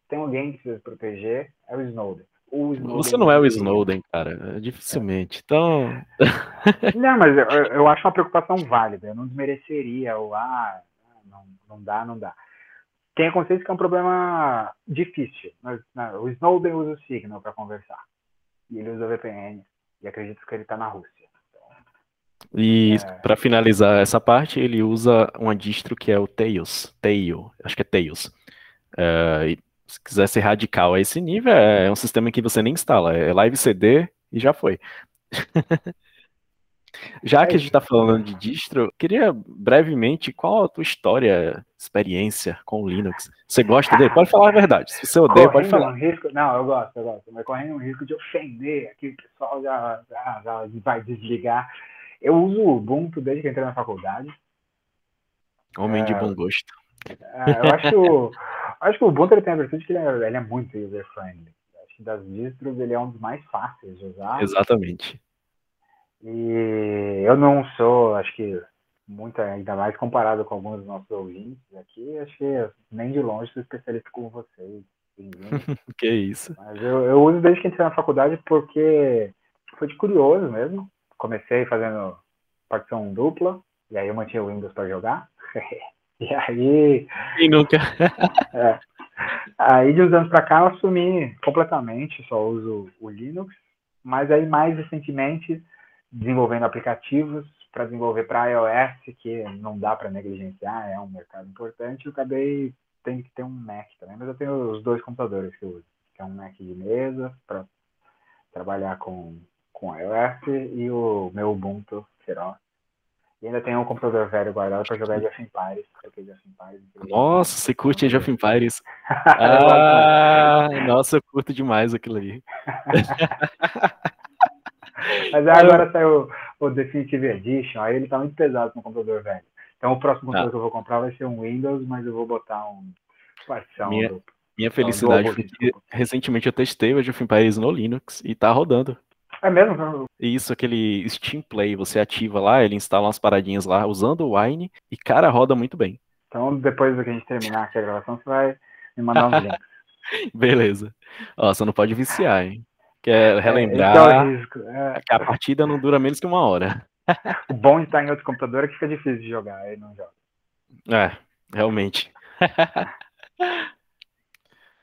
B: tem alguém que precisa proteger, é o Snowden. O
A: Snowden Você não é o Snowden, cara. É dificilmente. É. Então. *laughs*
B: não, mas eu, eu, acho uma preocupação válida. Eu não desmereceria o ah, não, não dá, não dá. Tenha consciência que é um problema difícil. Mas, não, o Snowden usa o Signal para conversar. E ele usa o VPN. E acredito que ele está na Rússia.
A: E é... para finalizar essa parte, ele usa uma distro que é o Tails. Tail, acho que é Tails. É, se quiser ser radical a esse nível, é um sistema que você nem instala, é live CD e já foi. *laughs* já que a gente está falando de distro, queria brevemente qual a tua história, experiência com o Linux? Você gosta dele? Pode falar a verdade. Se você odeia, pode falar.
B: Um risco, não, eu gosto, eu gosto. Mas correndo um risco de ofender aqui, o pessoal já, já, já vai desligar. Eu uso o Ubuntu desde que entrei na faculdade.
A: Homem é, de bom gosto.
B: É, eu acho, *laughs* acho que o Ubuntu tem a virtude que ele é, ele é muito user-friendly. Acho que das distros ele é um dos mais fáceis de usar.
A: Exatamente.
B: E eu não sou, acho que, muito, ainda mais comparado com alguns dos nossos ouvintes aqui, acho que nem de longe sou especialista como vocês. *laughs*
A: que isso.
B: Mas eu, eu uso desde que entrei na faculdade porque foi de curioso mesmo comecei fazendo partição dupla, e aí eu mantinha o Windows para jogar. *laughs* e aí.
A: E nunca. *laughs*
B: é. Aí de uns anos para cá eu assumi completamente, só uso o Linux, mas aí mais recentemente desenvolvendo aplicativos para desenvolver para iOS, que não dá para negligenciar, é um mercado importante, eu acabei tendo que ter um Mac também, mas eu tenho os dois computadores que eu uso, que é um Mac de mesa para trabalhar com com iOS e o meu Ubuntu Feroz. E ainda tem um computador velho guardado para jogar Age of Empires.
A: Nossa, você curte Age of Empires? *laughs* ah, nossa, eu curto demais aquilo ali. *laughs*
B: Mas agora saiu o Definitive Edition, aí ele tá muito pesado no computador velho. Então o próximo computador ah. que eu vou comprar vai ser um Windows, mas eu vou botar um partição
A: minha, do, minha felicidade foi que recentemente eu testei o Age of Empires no Linux e tá rodando.
B: É mesmo?
A: Isso, aquele Steam Play, você ativa lá, ele instala umas paradinhas lá usando o Wine e, cara, roda muito bem.
B: Então, depois que a gente terminar aqui a gravação, você vai me mandar uns links. *laughs*
A: Beleza. Ó, você não pode viciar, hein? Quer é, relembrar é, é que a partida não dura menos que uma hora. *laughs*
B: o bom de estar em outro computador é que fica difícil de jogar, aí não joga.
A: É, realmente.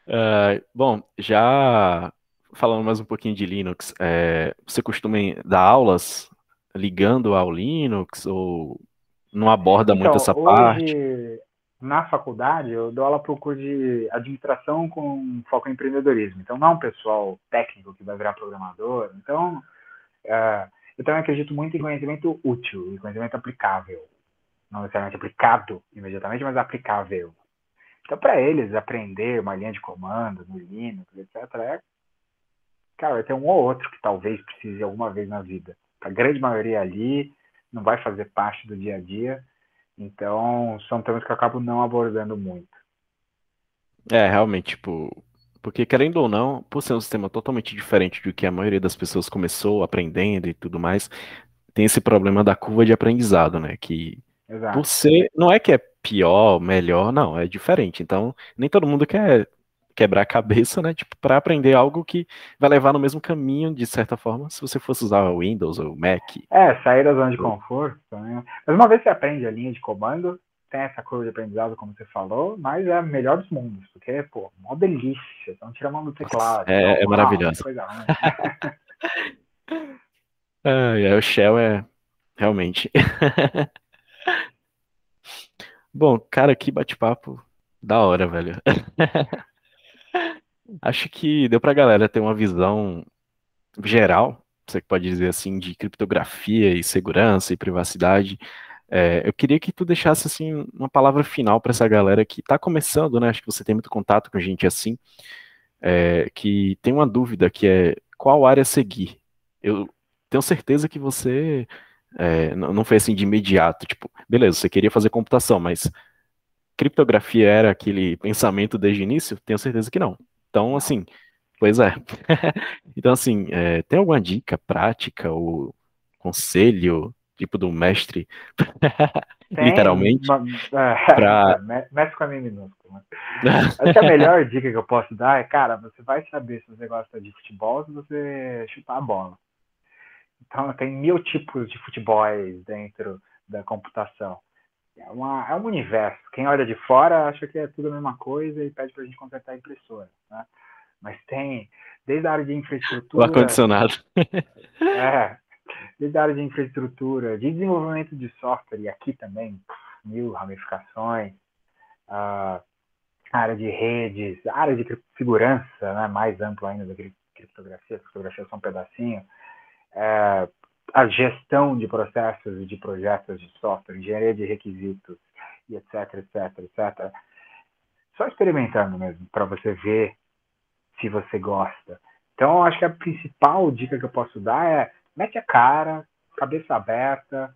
A: uh, *laughs* bom, já falando mais um pouquinho de Linux, é, você costuma dar aulas ligando ao Linux ou não aborda então, muito essa
B: hoje,
A: parte?
B: Na faculdade, eu dou aula para o curso de administração com foco em empreendedorismo. Então, não é um pessoal técnico que vai virar programador. Então, é, eu também acredito muito em conhecimento útil e conhecimento aplicável. Não necessariamente aplicado imediatamente, mas aplicável. Então, para eles, aprender uma linha de comando no Linux, etc., é cara, vai ter um ou outro que talvez precise alguma vez na vida. A grande maioria ali não vai fazer parte do dia a dia, então são temas que eu acabo não abordando muito.
A: É, realmente, tipo, porque querendo ou não, por ser um sistema totalmente diferente do que a maioria das pessoas começou aprendendo e tudo mais, tem esse problema da curva de aprendizado, né? Que Exato. por ser, não é que é pior, melhor, não, é diferente. Então, nem todo mundo quer quebrar a cabeça, né? Tipo, para aprender algo que vai levar no mesmo caminho, de certa forma, se você fosse usar o Windows ou o Mac.
B: É, sair da zona de conforto. Né? Mas uma vez que você aprende a linha de comando, tem essa curva de aprendizado, como você falou, mas é a melhor dos mundos, porque, pô, mó delícia. Então tira a mão do teclado.
A: É,
B: então,
A: é maravilhoso. é, *laughs* o Shell é realmente. *laughs* Bom, cara, que bate-papo da hora, velho. *laughs* Acho que deu pra galera ter uma visão geral, você pode dizer assim, de criptografia e segurança e privacidade. É, eu queria que tu deixasse assim uma palavra final para essa galera que está começando, né? Acho que você tem muito contato com gente assim, é, que tem uma dúvida que é qual área seguir. Eu tenho certeza que você é, não foi assim de imediato, tipo, beleza, você queria fazer computação, mas criptografia era aquele pensamento desde o início? Tenho certeza que não. Então, assim, pois é. *laughs* então, assim, é, tem alguma dica prática ou conselho tipo do mestre, *laughs* literalmente. Uma,
B: é, *laughs* pra... mestre com a minha minúscula. Acho que a melhor dica que eu posso dar é, cara, você vai saber se você gosta de futebol se você chutar a bola. Então tem mil tipos de futebols dentro da computação. É, uma, é um universo. Quem olha de fora acha que é tudo a mesma coisa e pede para a gente consertar a impressora. Né? Mas tem, desde a área de infraestrutura.
A: O ar-condicionado. *laughs*
B: é, desde a área de infraestrutura, de desenvolvimento de software, e aqui também, mil ramificações, a área de redes, a área de segurança, né, mais ampla ainda do que criptografia, criptografia é só um pedacinho, é, a gestão de processos e de projetos de software, engenharia de requisitos, e etc, etc, etc. Só experimentando mesmo, para você ver se você gosta. Então, acho que a principal dica que eu posso dar é mete a cara, cabeça aberta,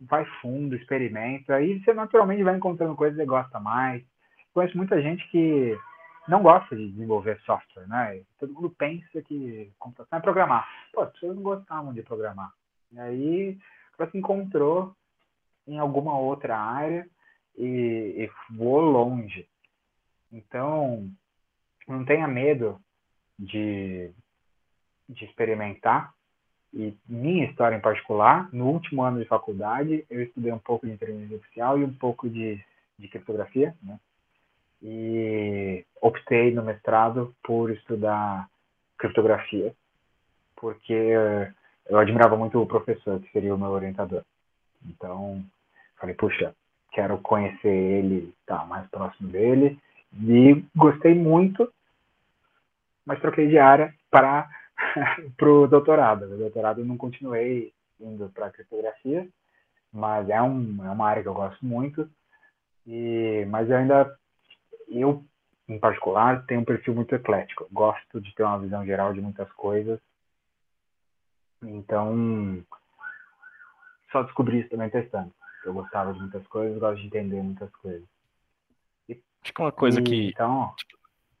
B: vai fundo, experimenta, e você naturalmente vai encontrando coisas que você gosta mais. Conheço muita gente que não gosta de desenvolver software, né? Todo mundo pensa que computação é programar. Pô, as pessoas não gostavam de programar. E aí, ela se encontrou em alguma outra área e, e voou longe. Então, não tenha medo de, de experimentar. E minha história em particular, no último ano de faculdade, eu estudei um pouco de inteligência artificial e um pouco de, de criptografia, né? E optei no mestrado por estudar criptografia, porque eu admirava muito o professor, que seria o meu orientador. Então, falei, puxa, quero conhecer ele, tá mais próximo dele. E gostei muito mas troquei de área para *laughs* o doutorado. O doutorado eu não continuei indo para criptografia, mas é, um, é uma área que eu gosto muito. E, mas eu ainda, eu em particular, tenho um perfil muito eclético. Gosto de ter uma visão geral de muitas coisas. Então, só descobri isso também testando. Eu gostava de muitas coisas, gosto de entender muitas coisas.
A: E, Acho que uma coisa e, que então,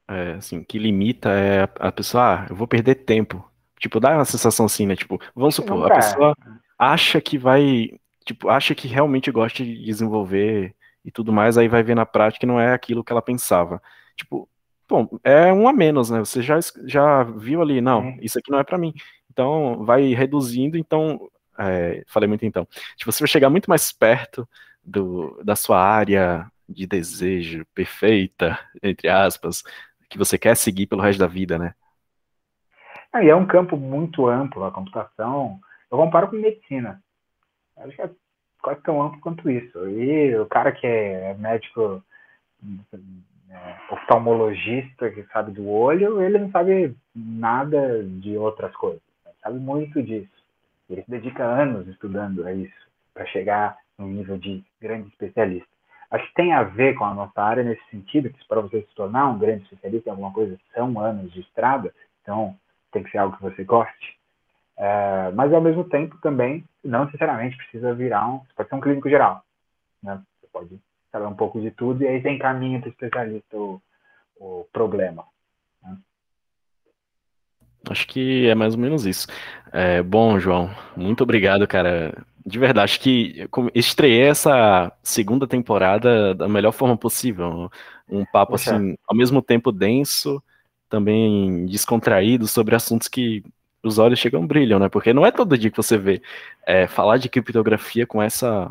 A: é, assim, que limita é a, a pessoa, ah, eu vou perder tempo. Tipo, dá uma sensação assim, né? Tipo, vamos supor, a pessoa acha que vai, tipo, acha que realmente gosta de desenvolver e tudo mais, aí vai ver na prática que não é aquilo que ela pensava. Tipo, bom, é um a menos, né? Você já, já viu ali, não, isso aqui não é para mim. Então, vai reduzindo, então, é, falei muito então. Tipo, você vai chegar muito mais perto do, da sua área de desejo perfeita, entre aspas, que você quer seguir pelo resto da vida, né?
B: Ah, e é um campo muito amplo a computação. Eu comparo com medicina. Acho que é quase tão amplo quanto isso. E o cara que é médico é, oftalmologista, que sabe do olho, ele não sabe nada de outras coisas. Ele sabe muito disso. Ele se dedica anos estudando a isso, para chegar no nível de grande especialista. Acho que tem a ver com a nossa área nesse sentido, que para você se tornar um grande especialista em alguma coisa são anos de estrada, então tem que ser algo que você goste. É, mas ao mesmo tempo também não necessariamente precisa virar um, você pode ser um clínico geral, né? Você pode saber um pouco de tudo e aí você encaminha para o especialista o, o problema. Né?
A: Acho que é mais ou menos isso. É, bom, João, muito obrigado, cara de verdade, acho que estreiei essa segunda temporada da melhor forma possível. Um papo, assim, ao mesmo tempo denso, também descontraído, sobre assuntos que os olhos chegam brilham, né? Porque não é todo dia que você vê é, falar de criptografia com essa,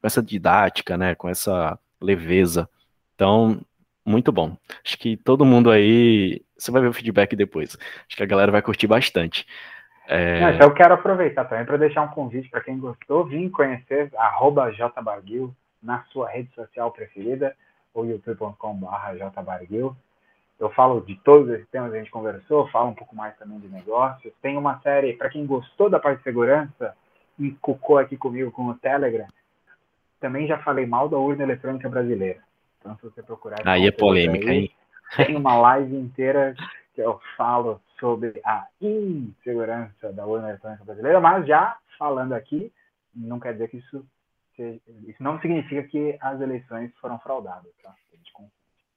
A: com essa didática, né? Com essa leveza. Então, muito bom. Acho que todo mundo aí. Você vai ver o feedback depois. Acho que a galera vai curtir bastante.
B: É... eu quero aproveitar também para deixar um convite para quem gostou, vir conhecer jbarguil na sua rede social preferida, ou youtube.com.br jbarguil. Eu falo de todos esses temas que a gente conversou, falo um pouco mais também de negócios. Tem uma série, para quem gostou da parte de segurança, encucou aqui comigo com o Telegram, também já falei mal da urna eletrônica brasileira. Então, se você procurar...
A: Aí é polêmica, aí, hein?
B: Tem uma live inteira que eu falo sobre a insegurança da urna eletrônica brasileira, mas já falando aqui, não quer dizer que isso seja, isso não significa que as eleições foram fraudadas, tá?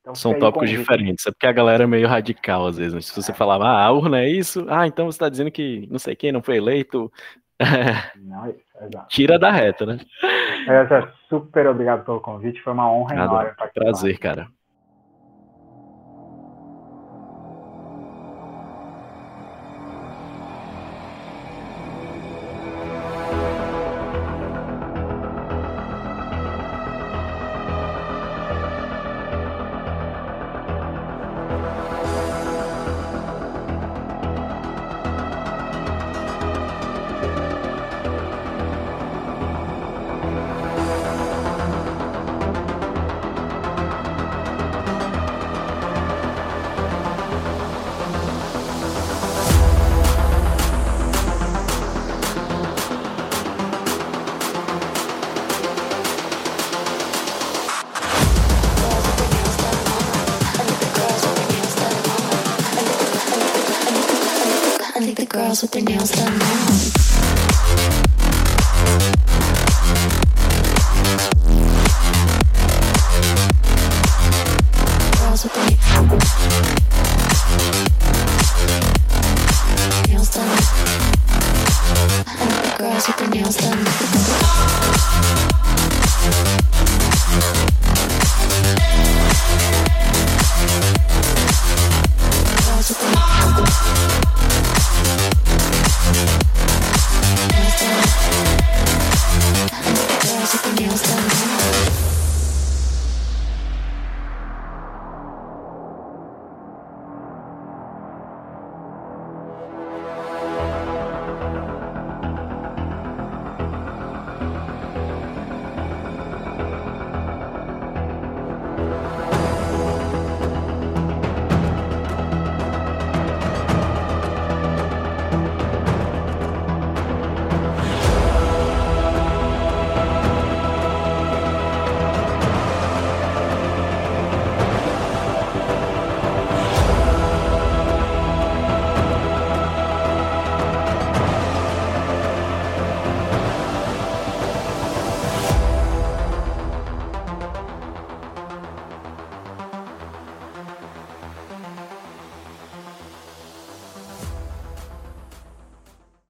A: Então, São tópicos diferentes, é porque a galera é meio radical às vezes. Se você é. falava, ah, a urna é isso, ah, então você está dizendo que não sei quem não foi eleito, *laughs* Não, exato. Tira da reta, né?
B: Super obrigado pelo convite, foi uma honra Nada, enorme.
A: Prazer, cara.
C: Girls with their nails done now.